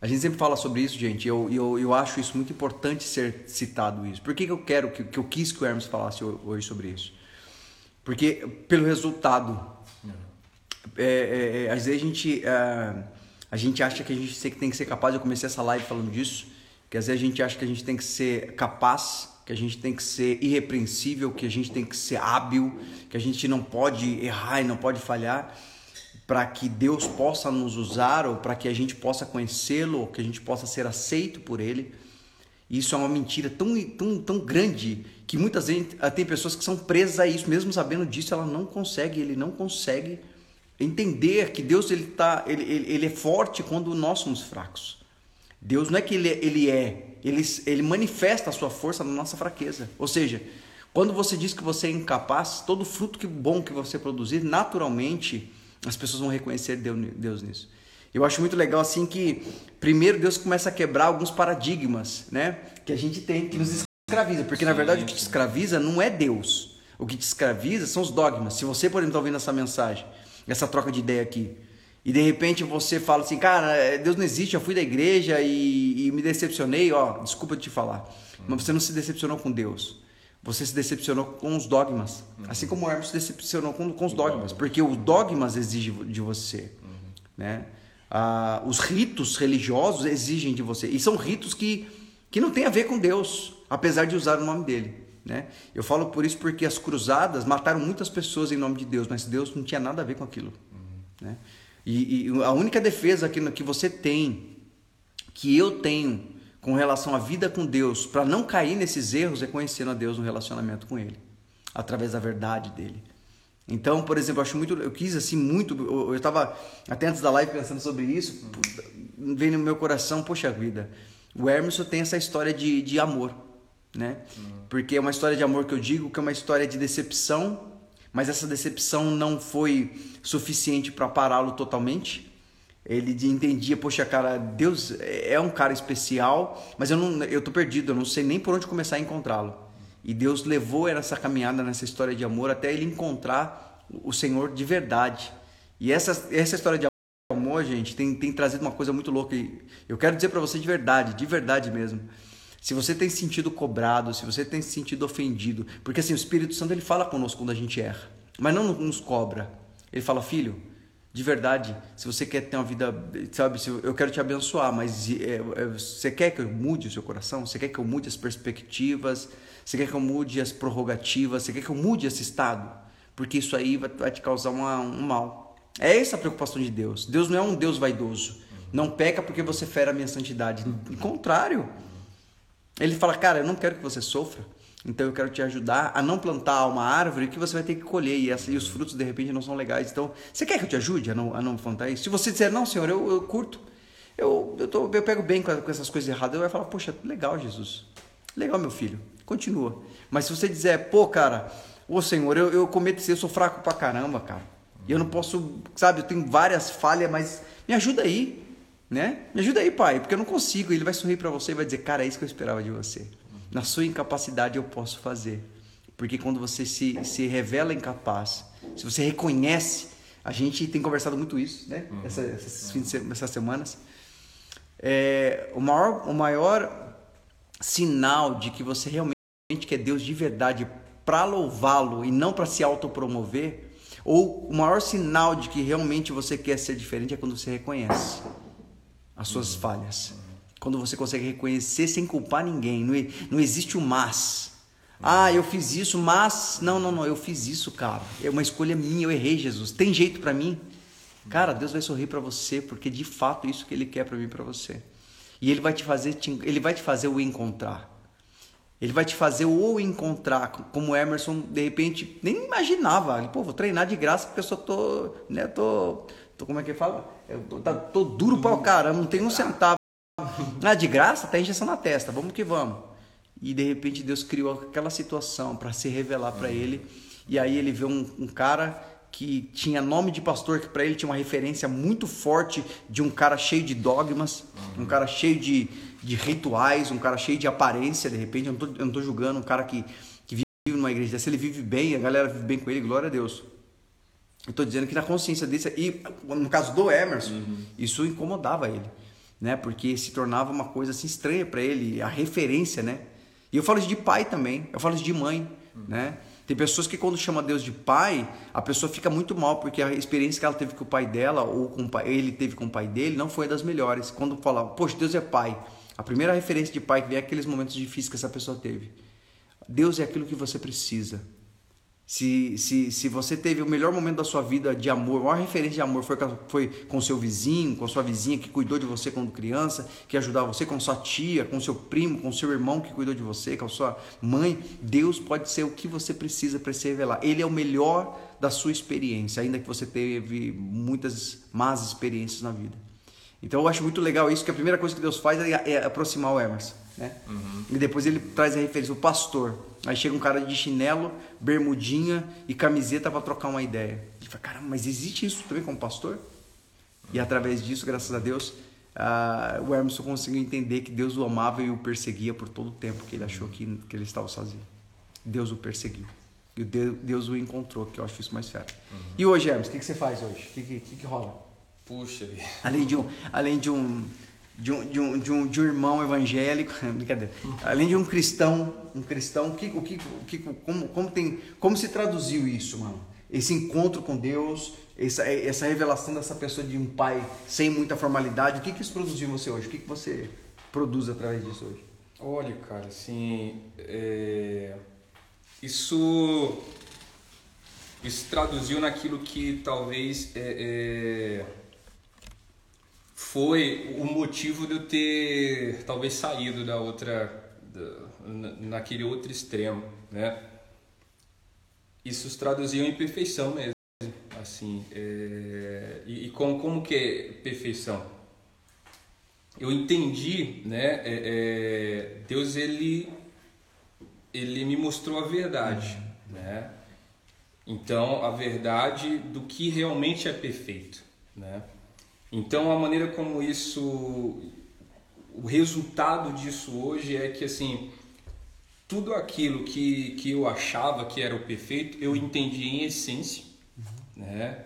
A gente sempre fala sobre isso, gente, e eu, eu, eu acho isso muito importante ser citado isso. Por que, que eu quero, que, que eu quis que o Hermes falasse hoje sobre isso? Porque pelo resultado é, é, é, às vezes a gente, é, a gente acha que a gente tem que ser capaz, eu comecei essa live falando disso, que às vezes a gente acha que a gente tem que ser capaz, que a gente tem que ser irrepreensível, que a gente tem que ser hábil, que a gente não pode errar e não pode falhar, para que Deus possa nos usar ou para que a gente possa conhecê-lo, ou que a gente possa ser aceito por Ele. Isso é uma mentira tão, tão, tão grande que muitas vezes tem pessoas que são presas a isso, mesmo sabendo disso, ela não consegue, ele não consegue entender que Deus ele tá, ele, ele, ele, é forte quando nós somos fracos. Deus não é que ele, ele é, ele, ele manifesta a sua força na nossa fraqueza. Ou seja, quando você diz que você é incapaz, todo fruto que bom que você produzir, naturalmente as pessoas vão reconhecer Deus, nisso. Eu acho muito legal assim que primeiro Deus começa a quebrar alguns paradigmas, né, que a gente tem que nos escraviza, porque na verdade o que te escraviza não é Deus. O que te escraviza são os dogmas. Se você, por exemplo, está ouvindo essa mensagem essa troca de ideia aqui. E de repente você fala assim, cara, é, Deus não existe, eu fui da igreja e, e me decepcionei, ó, desculpa te falar. Mas você não se decepcionou com Deus. Você se decepcionou com os dogmas. Uhum. Assim como o Hermes se decepcionou com, com os dogmas. Porque os dogmas exigem de você. Uhum. Né? Ah, os ritos religiosos exigem de você. E são ritos que, que não têm a ver com Deus, apesar de usar o nome dele. Né? Eu falo por isso porque as cruzadas mataram muitas pessoas em nome de Deus, mas Deus não tinha nada a ver com aquilo. Né? E, e, a única defesa que, que você tem, que eu tenho com relação à vida com Deus, para não cair nesses erros, é conhecendo a Deus no relacionamento com Ele, através da verdade dele. Então, por exemplo, eu acho muito, eu quis assim muito, eu estava até antes da live pensando sobre isso, veio no meu coração, poxa vida, o Hermes tem essa história de, de amor né? Uhum. Porque é uma história de amor que eu digo que é uma história de decepção, mas essa decepção não foi suficiente para pará-lo totalmente. Ele entendia, poxa, cara, Deus é um cara especial, mas eu não, eu tô perdido, eu não sei nem por onde começar a encontrá-lo. E Deus levou ele nessa caminhada, nessa história de amor, até ele encontrar o Senhor de verdade. E essa, essa história de amor, gente, tem, tem trazido uma coisa muito louca. E eu quero dizer para você de verdade, de verdade mesmo. Se você tem se sentido cobrado, se você tem se sentido ofendido, porque assim, o Espírito Santo ele fala conosco quando a gente erra, mas não nos cobra. Ele fala, filho, de verdade, se você quer ter uma vida, sabe, eu quero te abençoar, mas é, é, você quer que eu mude o seu coração? Você quer que eu mude as perspectivas? Você quer que eu mude as prerrogativas? Você quer que eu mude esse estado? Porque isso aí vai, vai te causar uma- um mal. É essa a preocupação de Deus. Deus não é um Deus vaidoso. Não peca porque você fere a minha santidade. Ao contrário. Ele fala, cara, eu não quero que você sofra. Então eu quero te ajudar a não plantar uma árvore que você vai ter que colher e, essa, e os frutos de repente não são legais. Então, você quer que eu te ajude a não, a não plantar isso? Se você disser, não, senhor, eu, eu curto, eu, eu, tô, eu pego bem com, essas coisas erradas, eu vai falar, poxa, legal, Jesus. Legal, meu filho. Continua. Mas se você dizer, pô, cara, ô senhor, eu, eu cometo isso, eu sou fraco pra caramba, cara. E eu não posso, sabe, eu tenho várias falhas, mas me ajuda aí, né? Me ajuda aí, pai, porque eu não consigo. Ele vai sorrir pra você e vai dizer, cara, é isso que eu esperava de você. Na sua incapacidade eu posso fazer. Porque quando você se, se revela incapaz, se você reconhece, a gente tem conversado muito isso, né? Essa- essas, de se- essas semanas. É, o, maior, o maior sinal de que você realmente quer Deus de verdade para louvá-lo e não para se autopromover, ou o maior sinal de que realmente você quer ser diferente é quando você reconhece as suas falhas. Quando você consegue reconhecer sem culpar ninguém. Não, não existe o mas. Ah, eu fiz isso, mas. Não, não, não, eu fiz isso, cara. É uma escolha minha, eu errei, Jesus. Tem jeito pra mim? Cara, Deus vai sorrir pra você, porque de fato é isso que Ele quer pra mim e pra você. E Ele vai te fazer, te- Ele vai te fazer o encontrar. Ele vai te fazer o encontrar, como Emerson de repente nem imaginava. Ele, pô, vou treinar de graça porque eu só tô, né, tô, tô como é que fala? Eu tô, tá- tô duro pra caramba, não tenho um centavo. Ah, de graça, tá injeção na testa, vamos que vamos. E de repente Deus criou aquela situação para se revelar para ele. E aí ele vê um, um cara que tinha nome de pastor, que para ele tinha uma referência muito forte de um cara cheio de dogmas, um cara cheio de, de rituais, um cara cheio de aparência, de repente. Eu não tô, eu não tô julgando um cara que, que vive numa igreja dessa, ele vive bem, a galera vive bem com ele, glória a Deus. Eu tô dizendo que na consciência desse, e no caso do Emerson, isso incomodava ele, né? Porque se tornava uma coisa assim estranha para ele, a referência, né? E eu falo isso de pai também, eu falo isso de mãe, né? Tem pessoas que quando chama Deus de pai, a pessoa fica muito mal porque a experiência que ela teve com o pai dela ou com pai, ele teve com o pai dele não foi das melhores. Quando fala, poxa, Deus é pai, a primeira referência de pai que vem é aqueles momentos difíceis que essa pessoa teve. Deus é aquilo que você precisa. Se, se, se você teve o melhor momento da sua vida de amor, a maior referência de amor foi com, foi com seu vizinho, com sua vizinha que cuidou de você quando criança, que ajudava você, com sua tia, com seu primo, com seu irmão que cuidou de você, com sua mãe, Deus pode ser o que você precisa para se revelar. Ele é o melhor da sua experiência, ainda que você teve muitas más experiências na vida. Então eu acho muito legal isso, que a primeira coisa que Deus faz é, é aproximar o Emerson, né? E depois ele traz a referência, o pastor. Aí chega um cara de chinelo, bermudinha e camiseta para trocar uma ideia. Ele fala, caramba, mas existe isso também como pastor? E através disso, graças a Deus, ah, o Emerson conseguiu entender que Deus o amava e o perseguia por todo o tempo que ele achou que, que ele estava sozinho. Deus o perseguiu. E Deus, Deus o encontrou, que eu acho isso mais fera. E hoje, Emerson, o que, que você faz hoje? O que, que, que, rola? Puxa. Além de um, além de um, de um, de um, de um, de um irmão evangélico, brincadeira. Além de um cristão, um cristão, que, o que, o que, como, como tem, como se traduziu isso, mano? Esse encontro com Deus, essa, essa revelação dessa pessoa de um pai sem muita formalidade, o que, que isso produziu em você hoje? O que, que você produz através disso hoje? Olha, cara, assim, é, isso isso traduziu naquilo que talvez é, é, foi o motivo de eu ter talvez saído da outra da, na- naquele outro extremo, né? Isso se traduziu em perfeição mesmo, assim, é, e, e como como que é perfeição? eu entendi, né? é, é, Deus ele ele me mostrou a verdade, né? Então a verdade do que realmente é perfeito, né? Então a maneira como isso, o resultado disso hoje é que assim tudo aquilo que, que eu achava que era o perfeito, eu entendi em essência, uhum. né?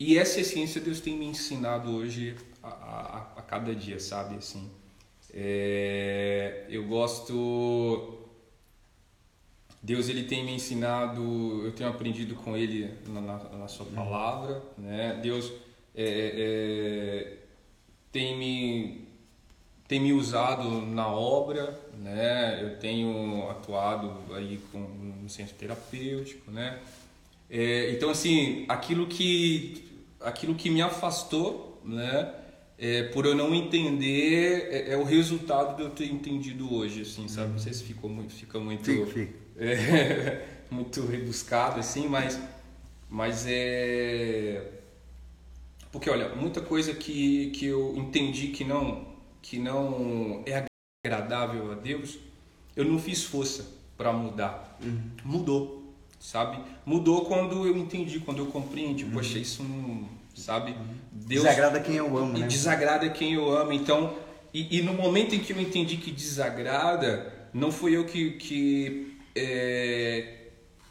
E essa essência Deus tem me ensinado hoje a, a, a cada dia, sabe? Assim, é, eu gosto. Deus ele tem me ensinado, eu tenho aprendido com Ele na, na, na Sua palavra, né? Deus é, é, tem me tem me usado na obra, né? Eu tenho atuado aí com no centro terapêutico, né? É, então assim, aquilo que aquilo que me afastou, né? É, por eu não entender é, é, o resultado de eu ter entendido hoje, assim, sabe? Não sei se ficou muito, fica muito, fica. É, muito rebuscado, assim, mas, mas é porque olha, muita coisa que, que eu entendi que não que não é agradável a Deus, eu não fiz força para mudar. Uhum. Mudou, sabe? Mudou quando eu entendi, quando eu compreendi. Uhum. Poxa, isso não, sabe? Uhum. Deus desagrada quem eu amo, né? Desagrada quem eu amo. Então, e, e, no momento em que eu entendi que desagrada, não foi eu que que, é,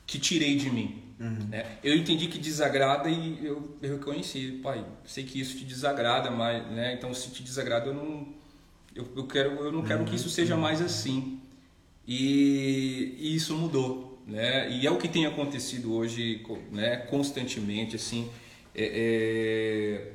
que tirei de mim. Uhum. Né? Eu entendi que desagrada e eu, eu reconheci, pai, sei que isso te desagrada, mas, né? Então se te desagrada eu não eu, eu, quero, eu não quero que isso seja mais assim. E, e, isso mudou, né? E é o que tem acontecido hoje, né? Constantemente, assim. É, é,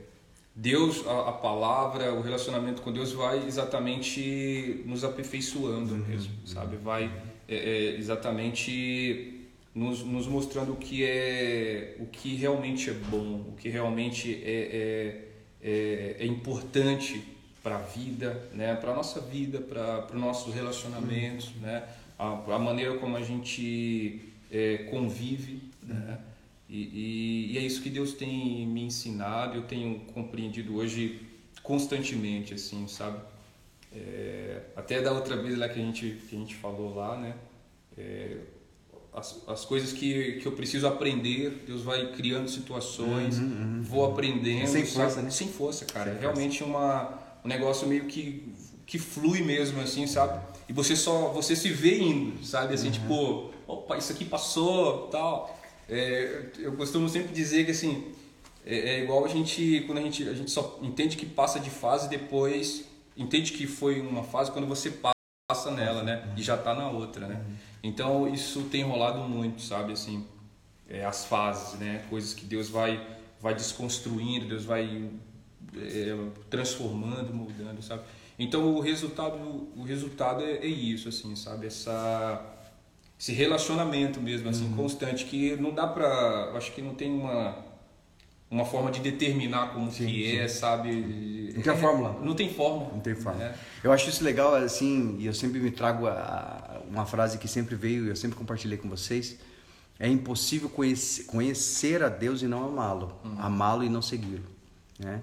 Deus, a, a, palavra, o relacionamento com Deus vai exatamente nos aperfeiçoando uhum. mesmo, sabe? Vai é, é, exatamente nos, nos, mostrando o que é o que realmente é bom, o que realmente é, é, é, é importante para a vida, né? para a nossa vida, para os nossos relacionamentos, uhum. né? a, a, maneira como a gente é, convive. Uhum. Né? E, e, e, é isso que Deus tem me ensinado, eu tenho compreendido hoje constantemente, assim, sabe? É, até da outra vez lá que a gente, que a gente falou lá, né? É, as, as coisas que, que eu preciso aprender, Deus vai criando situações, uhum, uhum, vou aprendendo. Sem força, né? Sem força, cara. Sem Realmente força. uma um negócio meio que, que flui mesmo, assim, sabe? E você só, você se vê indo, sabe? Assim, uhum. tipo, opa, isso aqui passou, tal. É, eu costumo sempre dizer que, assim, é, é, igual a gente, quando a gente, a gente só entende que passa de fase depois, entende que foi uma fase quando você passa nela, né? E já tá na outra, né? Então, isso tem rolado muito, sabe? Assim, é, as fases, né? Coisas que Deus vai, vai desconstruindo, Deus vai é, transformando, mudando, sabe? Então o resultado, o resultado é, é isso, assim, sabe? Essa esse relacionamento mesmo, assim, uhum. constante que não dá pra, acho que não tem uma uma forma de determinar como sim, que sim. é, sabe? Não tem fórmula. Não tem fórmula. Não tem fórmula. É. Eu acho isso legal, assim, e eu sempre me trago a, uma frase que sempre veio e eu sempre compartilhei com vocês. É impossível conhecer, conhecer a Deus e não amá-lo, uhum. amá-lo e não segui-lo, né?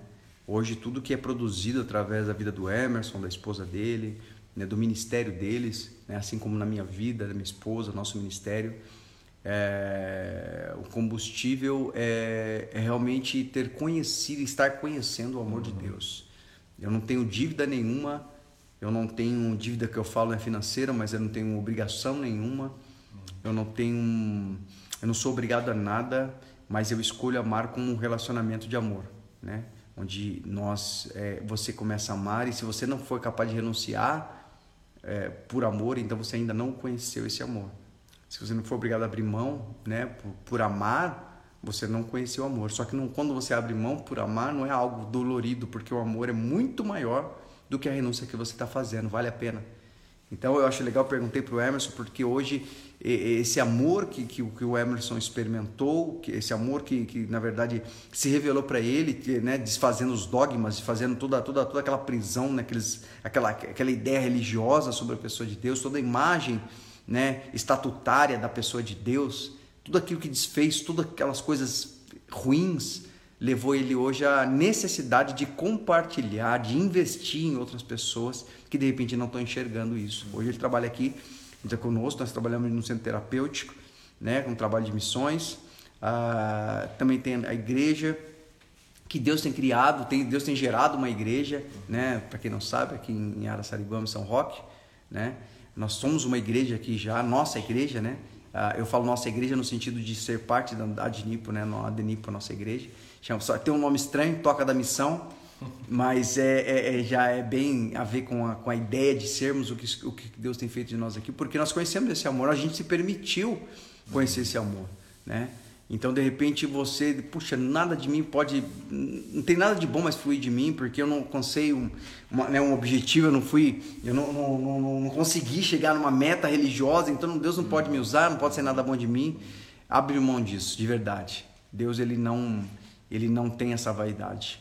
Hoje, tudo que é produzido através da vida do Emerson, da esposa dele, né, do ministério deles, né, assim como na minha vida, da minha esposa, nosso ministério, é, o combustível é, é, realmente ter conhecido, estar conhecendo o amor de Deus. Eu não tenho dívida nenhuma, eu não tenho dívida que eu falo é financeira, mas eu não tenho obrigação nenhuma, eu não tenho, eu não sou obrigado a nada, mas eu escolho amar como um relacionamento de amor, né? onde nós é, você começa a amar e se você não for capaz de renunciar é, por amor, então você ainda não conheceu esse amor. Se você não for obrigado a abrir mão, né, por, por amar, você não conheceu o amor. Só que não, quando você abre mão por amar, não é algo dolorido, porque o amor é muito maior do que a renúncia que você está fazendo. Vale a pena. Então eu acho legal, perguntei para o Emerson, porque hoje esse amor que, que, que, o Emerson experimentou, esse amor que, que na verdade se revelou para ele, né, desfazendo os dogmas, fazendo toda, toda, toda aquela prisão, né, aqueles, aquela, aquela ideia religiosa sobre a pessoa de Deus, toda a imagem né, estatutária da pessoa de Deus, tudo aquilo que desfez, todas aquelas coisas ruins, levou ele hoje à necessidade de compartilhar, de investir em outras pessoas que de repente não estão enxergando isso. Hoje ele trabalha aqui está conosco, nós trabalhamos no centro terapêutico, né, com trabalho de missões. Ah, também tem a igreja, que Deus tem criado, tem, Deus tem gerado uma igreja, né? Para quem não sabe, aqui em Araçariguama, São Roque, né? Nós somos uma igreja aqui já, nossa igreja, né? Ah, eu falo nossa igreja no sentido de ser parte da Adnipo, né? A Adnipo, a nossa igreja. Chama, só, tem um nome estranho, Toca da Missão, mas é, é, é, já é bem a ver com a, com a ideia de sermos o que, o que Deus tem feito de nós aqui, porque nós conhecemos esse amor, a gente se permitiu conhecer esse amor, né? Então, de repente, você, puxa, nada de mim pode. Não tem nada de bom mais fluir de mim, porque eu não consegui um, uma, né, um objetivo, eu não fui. Eu não, não, não, não, consegui chegar numa meta religiosa, então Deus não pode me usar, não pode ser nada bom de mim. Abre mão disso, de verdade. Deus, ele não, ele não tem essa vaidade.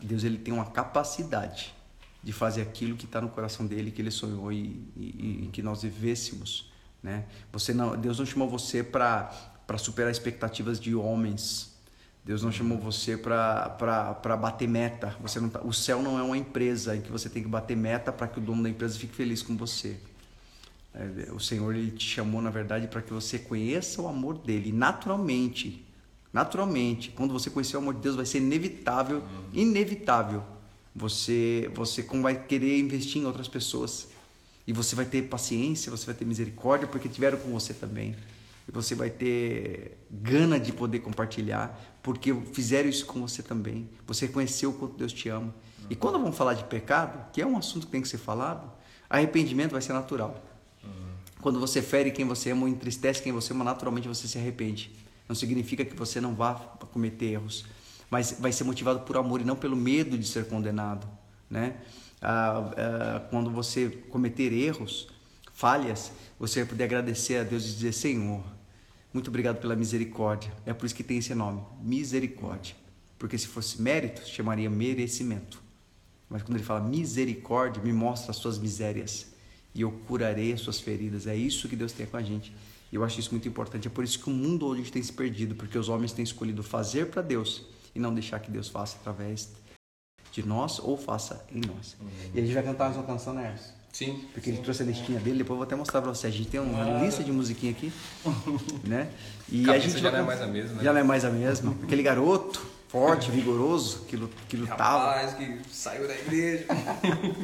Deus, ele tem uma capacidade de fazer aquilo que está no coração dele, que ele sonhou e, e, e que nós vivêssemos. Né? Você não, Deus não chamou você para para superar expectativas de homens. Deus não chamou você para bater meta. Você não, tá, o céu não é uma empresa em que você tem que bater meta para que o dono da empresa fique feliz com você. É, o Senhor ele te chamou, na verdade, para que você conheça o amor dele naturalmente. Naturalmente, quando você conhecer o amor de Deus, vai ser inevitável, inevitável. Você, você como vai querer investir em outras pessoas. E você vai ter paciência, você vai ter misericórdia, porque tiveram com você também e você vai ter gana de poder compartilhar, porque fizeram isso com você também. Você reconheceu o quanto Deus te ama. E quando vamos falar de pecado, que é um assunto que tem que ser falado, arrependimento vai ser natural. Quando você fere quem você ama ou entristece quem você ama, naturalmente você se arrepende. Não significa que você não vá cometer erros, mas vai ser motivado por amor e não pelo medo de ser condenado, né? Ah, ah, quando você cometer erros, falhas, você vai poder agradecer a Deus e dizer: Senhor, muito obrigado pela misericórdia. É por isso que tem esse nome, misericórdia. Porque se fosse mérito, chamaria merecimento. Mas quando ele fala misericórdia, me mostra as suas misérias e eu curarei as suas feridas. É isso que Deus tem com a gente. E eu acho isso muito importante. É por isso que o mundo hoje tem se perdido, porque os homens têm escolhido fazer para Deus e não deixar que Deus faça através de nós ou faça em nós. E a gente vai cantar mais uma canção, né? Sim. Porque sim. ele trouxe a listinha dele, depois eu vou até mostrar pra você. A gente tem uma ah. lista de musiquinha aqui, né? E a gente já não é mais a mesma, né? Já não é mais a mesma. Aquele garoto forte, vigoroso, que, que lutava. Rapaz, que saiu da igreja.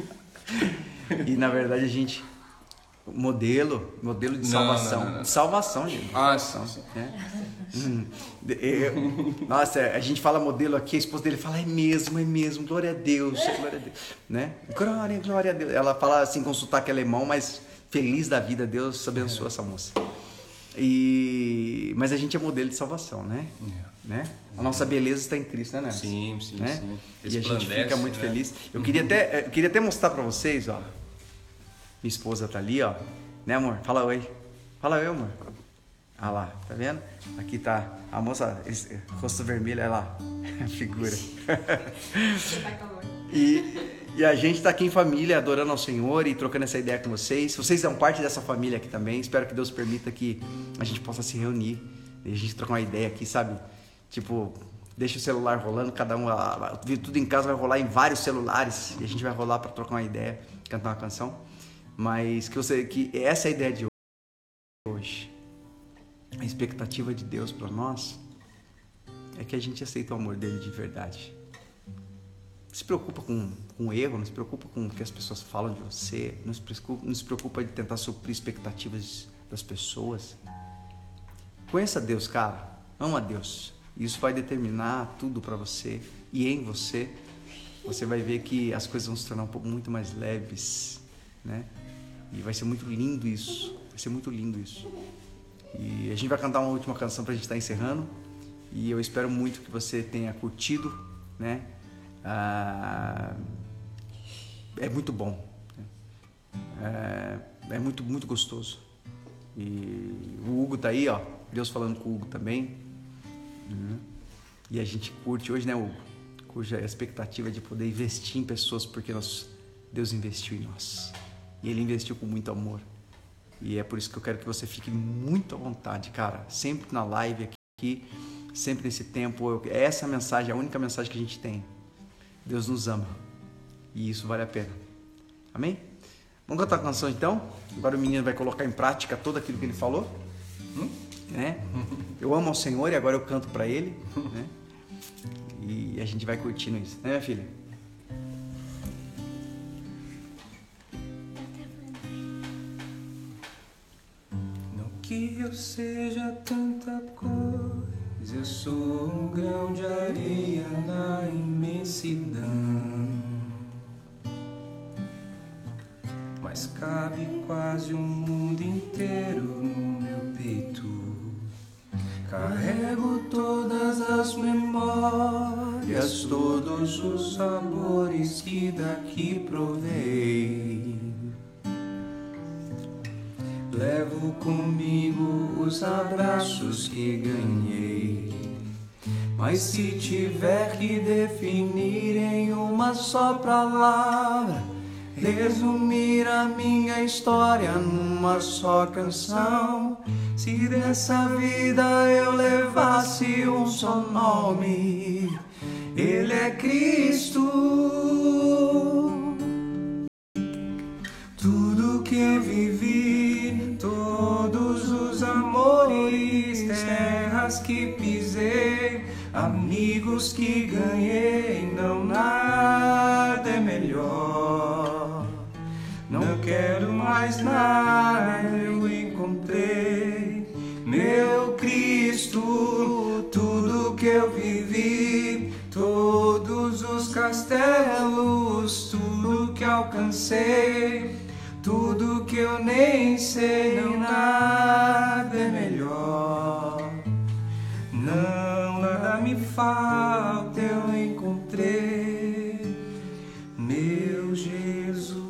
e na verdade a gente modelo, modelo de salvação. Não, não, não, de salvação, gente. Ah, sim, sim. Né? Hum, eu, nossa, a gente fala modelo aqui, a esposa dele fala, é mesmo, é mesmo, glória a Deus, glória a Deus, né? Glória, glória a Deus. Ela fala assim com sotaque alemão, mas feliz da vida, Deus abençoa é. essa moça. E, mas a gente é modelo de salvação, né? É. né? A nossa beleza está em Cristo, né, Nelson? Sim, sim, né? sim. E a gente fica muito né? feliz. Eu queria até, eu queria até mostrar para vocês, ó. Minha esposa tá ali, ó. Né, amor? Fala oi. Fala oi, amor. Ah lá, tá vendo? Aqui tá a moça, esse, rosto vermelho, olha lá, a figura. e, e a gente tá aqui em família, adorando ao Senhor e trocando essa ideia com vocês. Vocês são parte dessa família aqui também. Espero que Deus permita que a gente possa se reunir e a gente trocar uma ideia aqui, sabe? Tipo, deixa o celular rolando, cada um, tudo em casa vai rolar em vários celulares e a gente vai rolar para trocar uma ideia, cantar uma canção. Mas que você que essa é a ideia de hoje a expectativa de Deus para nós é que a gente aceita o amor dele de verdade. Não se preocupa com, com o erro, não se preocupa com o que as pessoas falam de você, não se preocupa, não se preocupa de tentar suprir expectativas das pessoas. Conheça Deus, cara. Ama Deus. Isso vai determinar tudo para você e em você. Você vai ver que as coisas vão se tornar um pouco muito mais leves, né? E vai ser muito lindo isso. Vai ser muito lindo isso. E a gente vai cantar uma última canção para a gente estar tá encerrando. E eu espero muito que você tenha curtido, né? Ah, é muito bom. É, é, muito, muito gostoso. E o Hugo tá aí, ó. Deus falando com o Hugo também. Uhum. E a gente curte hoje, né, Hugo? Cuja expectativa de poder investir em pessoas, porque nós, Deus investiu em nós. E Ele investiu com muito amor. E é por isso que eu quero que você fique muito à vontade, cara. Sempre na live aqui, sempre nesse tempo. Eu, essa mensagem é a única mensagem que a gente tem. Deus nos ama. E isso vale a pena. Amém? Vamos cantar a canção então? Agora o menino vai colocar em prática tudo aquilo que ele falou. Hum? Né? Eu amo ao Senhor e agora eu canto para ele. Né? E a gente vai curtindo isso, né, minha filha? Que eu seja tanta coisa, eu sou um grão de areia na imensidão. Mas cabe quase o mundo inteiro no meu peito. Carrego todas as memórias, todos os sabores que daqui provei. Levo comigo os abraços que ganhei. Mas se tiver que definir em uma só palavra, resumir a minha história numa só canção, se dessa vida eu levasse um só nome, Ele é Cristo. Que pisei, amigos que ganhei, não nada é melhor. Não quero mais nada, eu encontrei meu Cristo. Tudo que eu vivi, todos os castelos, tudo que alcancei, tudo que eu nem sei, não nada é melhor. Falta, eu encontrei meu Jesus.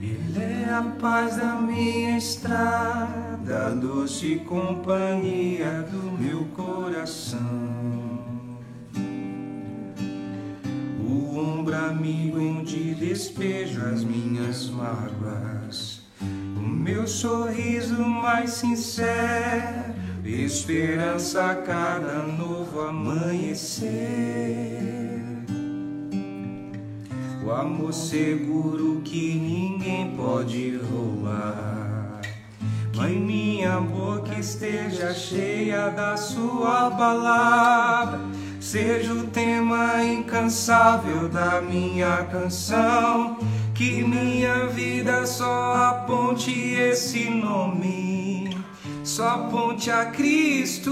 Ele é a paz da minha estrada, doce companhia do coração. O ombro amigo onde despejo as minhas mágoas. O meu sorriso mais sincero, esperança a cada novo amanhecer. O amor seguro que ninguém pode roubar. Que minha boca esteja cheia da sua palavra. Seja o tema incansável da minha canção. Que minha vida só aponte esse nome. Só aponte a Cristo.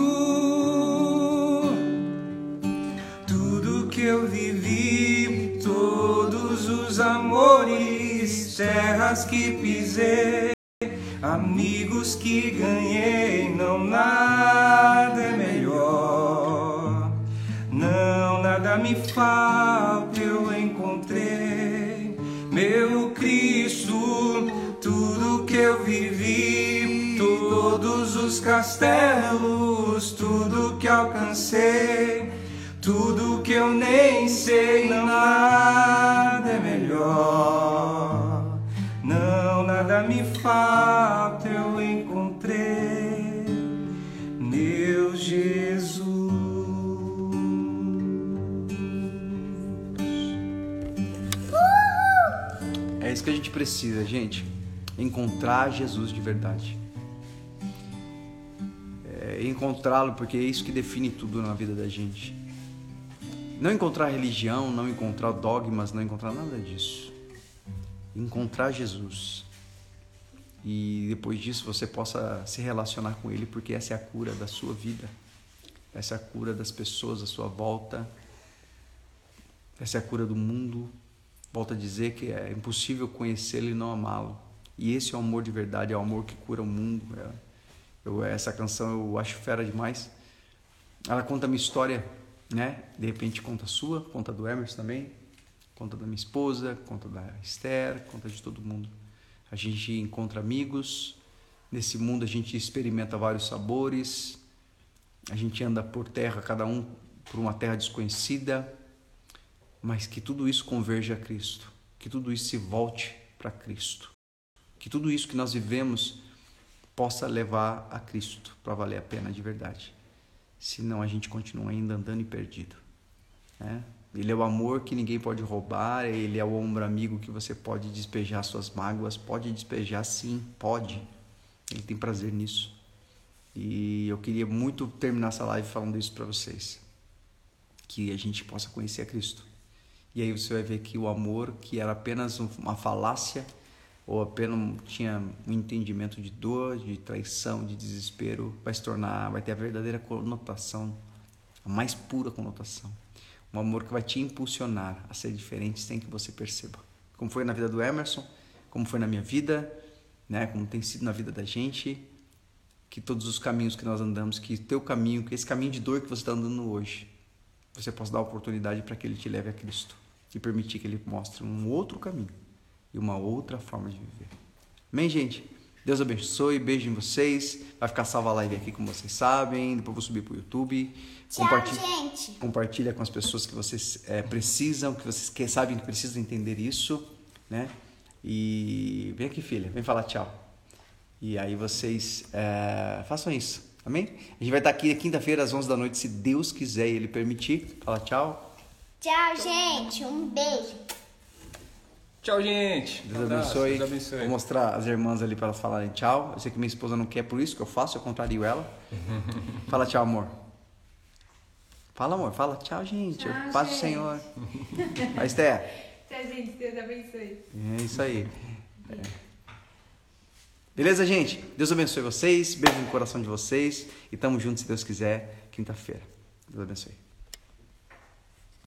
Tudo que eu vivi, todos os amores, terras que pisei, amigos que ganhei, não nada é melhor. Não, nada me falta, eu encontrei meu Cristo, tudo que eu vivi, todos os castelos, tudo que alcancei. Tudo que eu nem sei, não nada é melhor. Nada me falta, eu encontrei meu Jesus. É isso que a gente precisa, gente. Encontrar Jesus de verdade. É, encontrá-lo, porque é isso que define tudo na vida da gente. Não encontrar religião, não encontrar dogmas, não encontrar nada disso. Encontrar Jesus. E depois disso você possa se relacionar com Ele, porque essa é a cura da sua vida. Essa é a cura das pessoas à sua volta. Essa é a cura do mundo. Volto a dizer que é impossível conhecê-lo e não amá-lo. E esse é o amor de verdade, é o amor que cura o mundo. É, eu, essa canção eu acho fera demais. Ela conta a minha história, né? De repente conta a sua, conta do Emerson também, conta da minha esposa, conta da Esther, conta de todo mundo. A gente encontra amigos, nesse mundo a gente experimenta vários sabores, a gente anda por terra, cada um por uma terra desconhecida, mas que tudo isso converja a Cristo, que tudo isso se volte para Cristo, que tudo isso que nós vivemos possa levar a Cristo para valer a pena de verdade. senão a gente continua ainda andando e perdido. Né? Ele é o amor que ninguém pode roubar, ele é o ombro amigo que você pode despejar suas mágoas, pode despejar sim, pode. Ele tem prazer nisso. E eu queria muito terminar essa live falando isso para vocês. Que a gente possa conhecer a Cristo. E aí você vai ver que o amor, que era apenas uma falácia, ou apenas tinha um entendimento de dor, de traição, de desespero, vai se tornar, vai ter a verdadeira conotação, a mais pura conotação. Um amor que vai te impulsionar a ser diferente sem que você perceba. Como foi na vida do Emerson, como foi na minha vida, né? Como tem sido na vida da gente, que todos os caminhos que nós andamos, que teu caminho, que esse caminho de dor que você está andando hoje, você possa dar oportunidade para que ele te leve a Cristo e permitir que ele mostre um outro caminho e uma outra forma de viver. Amém, gente? Deus abençoe, beijo em vocês. Vai ficar salva a live aqui, como vocês sabem. Depois vou subir para o YouTube. Tchau, Compartilha, gente. compartilha com as pessoas que vocês é, precisam, que vocês que sabem que precisam entender isso, né? E vem aqui, filha, vem falar tchau. E aí vocês é, façam isso, amém? A gente vai estar aqui quinta-feira às 11 da noite, se Deus quiser e Ele permitir. Fala tchau. Tchau, gente. Um beijo. Tchau, gente. Deus Um abraço, abençoe. Deus abençoe. Vou mostrar as irmãs ali para elas falarem tchau. Eu sei que minha esposa não quer, por isso que eu faço, eu contrario ela. Fala tchau, amor. Fala, amor. Fala tchau, gente. Tchau, Paz do gente. Senhor. Vai, Esther. Tchau, gente. Deus abençoe. É isso aí. É. Beleza, gente? Deus abençoe vocês. Beijo no coração de vocês. E tamo junto, se Deus quiser, quinta-feira. Deus abençoe.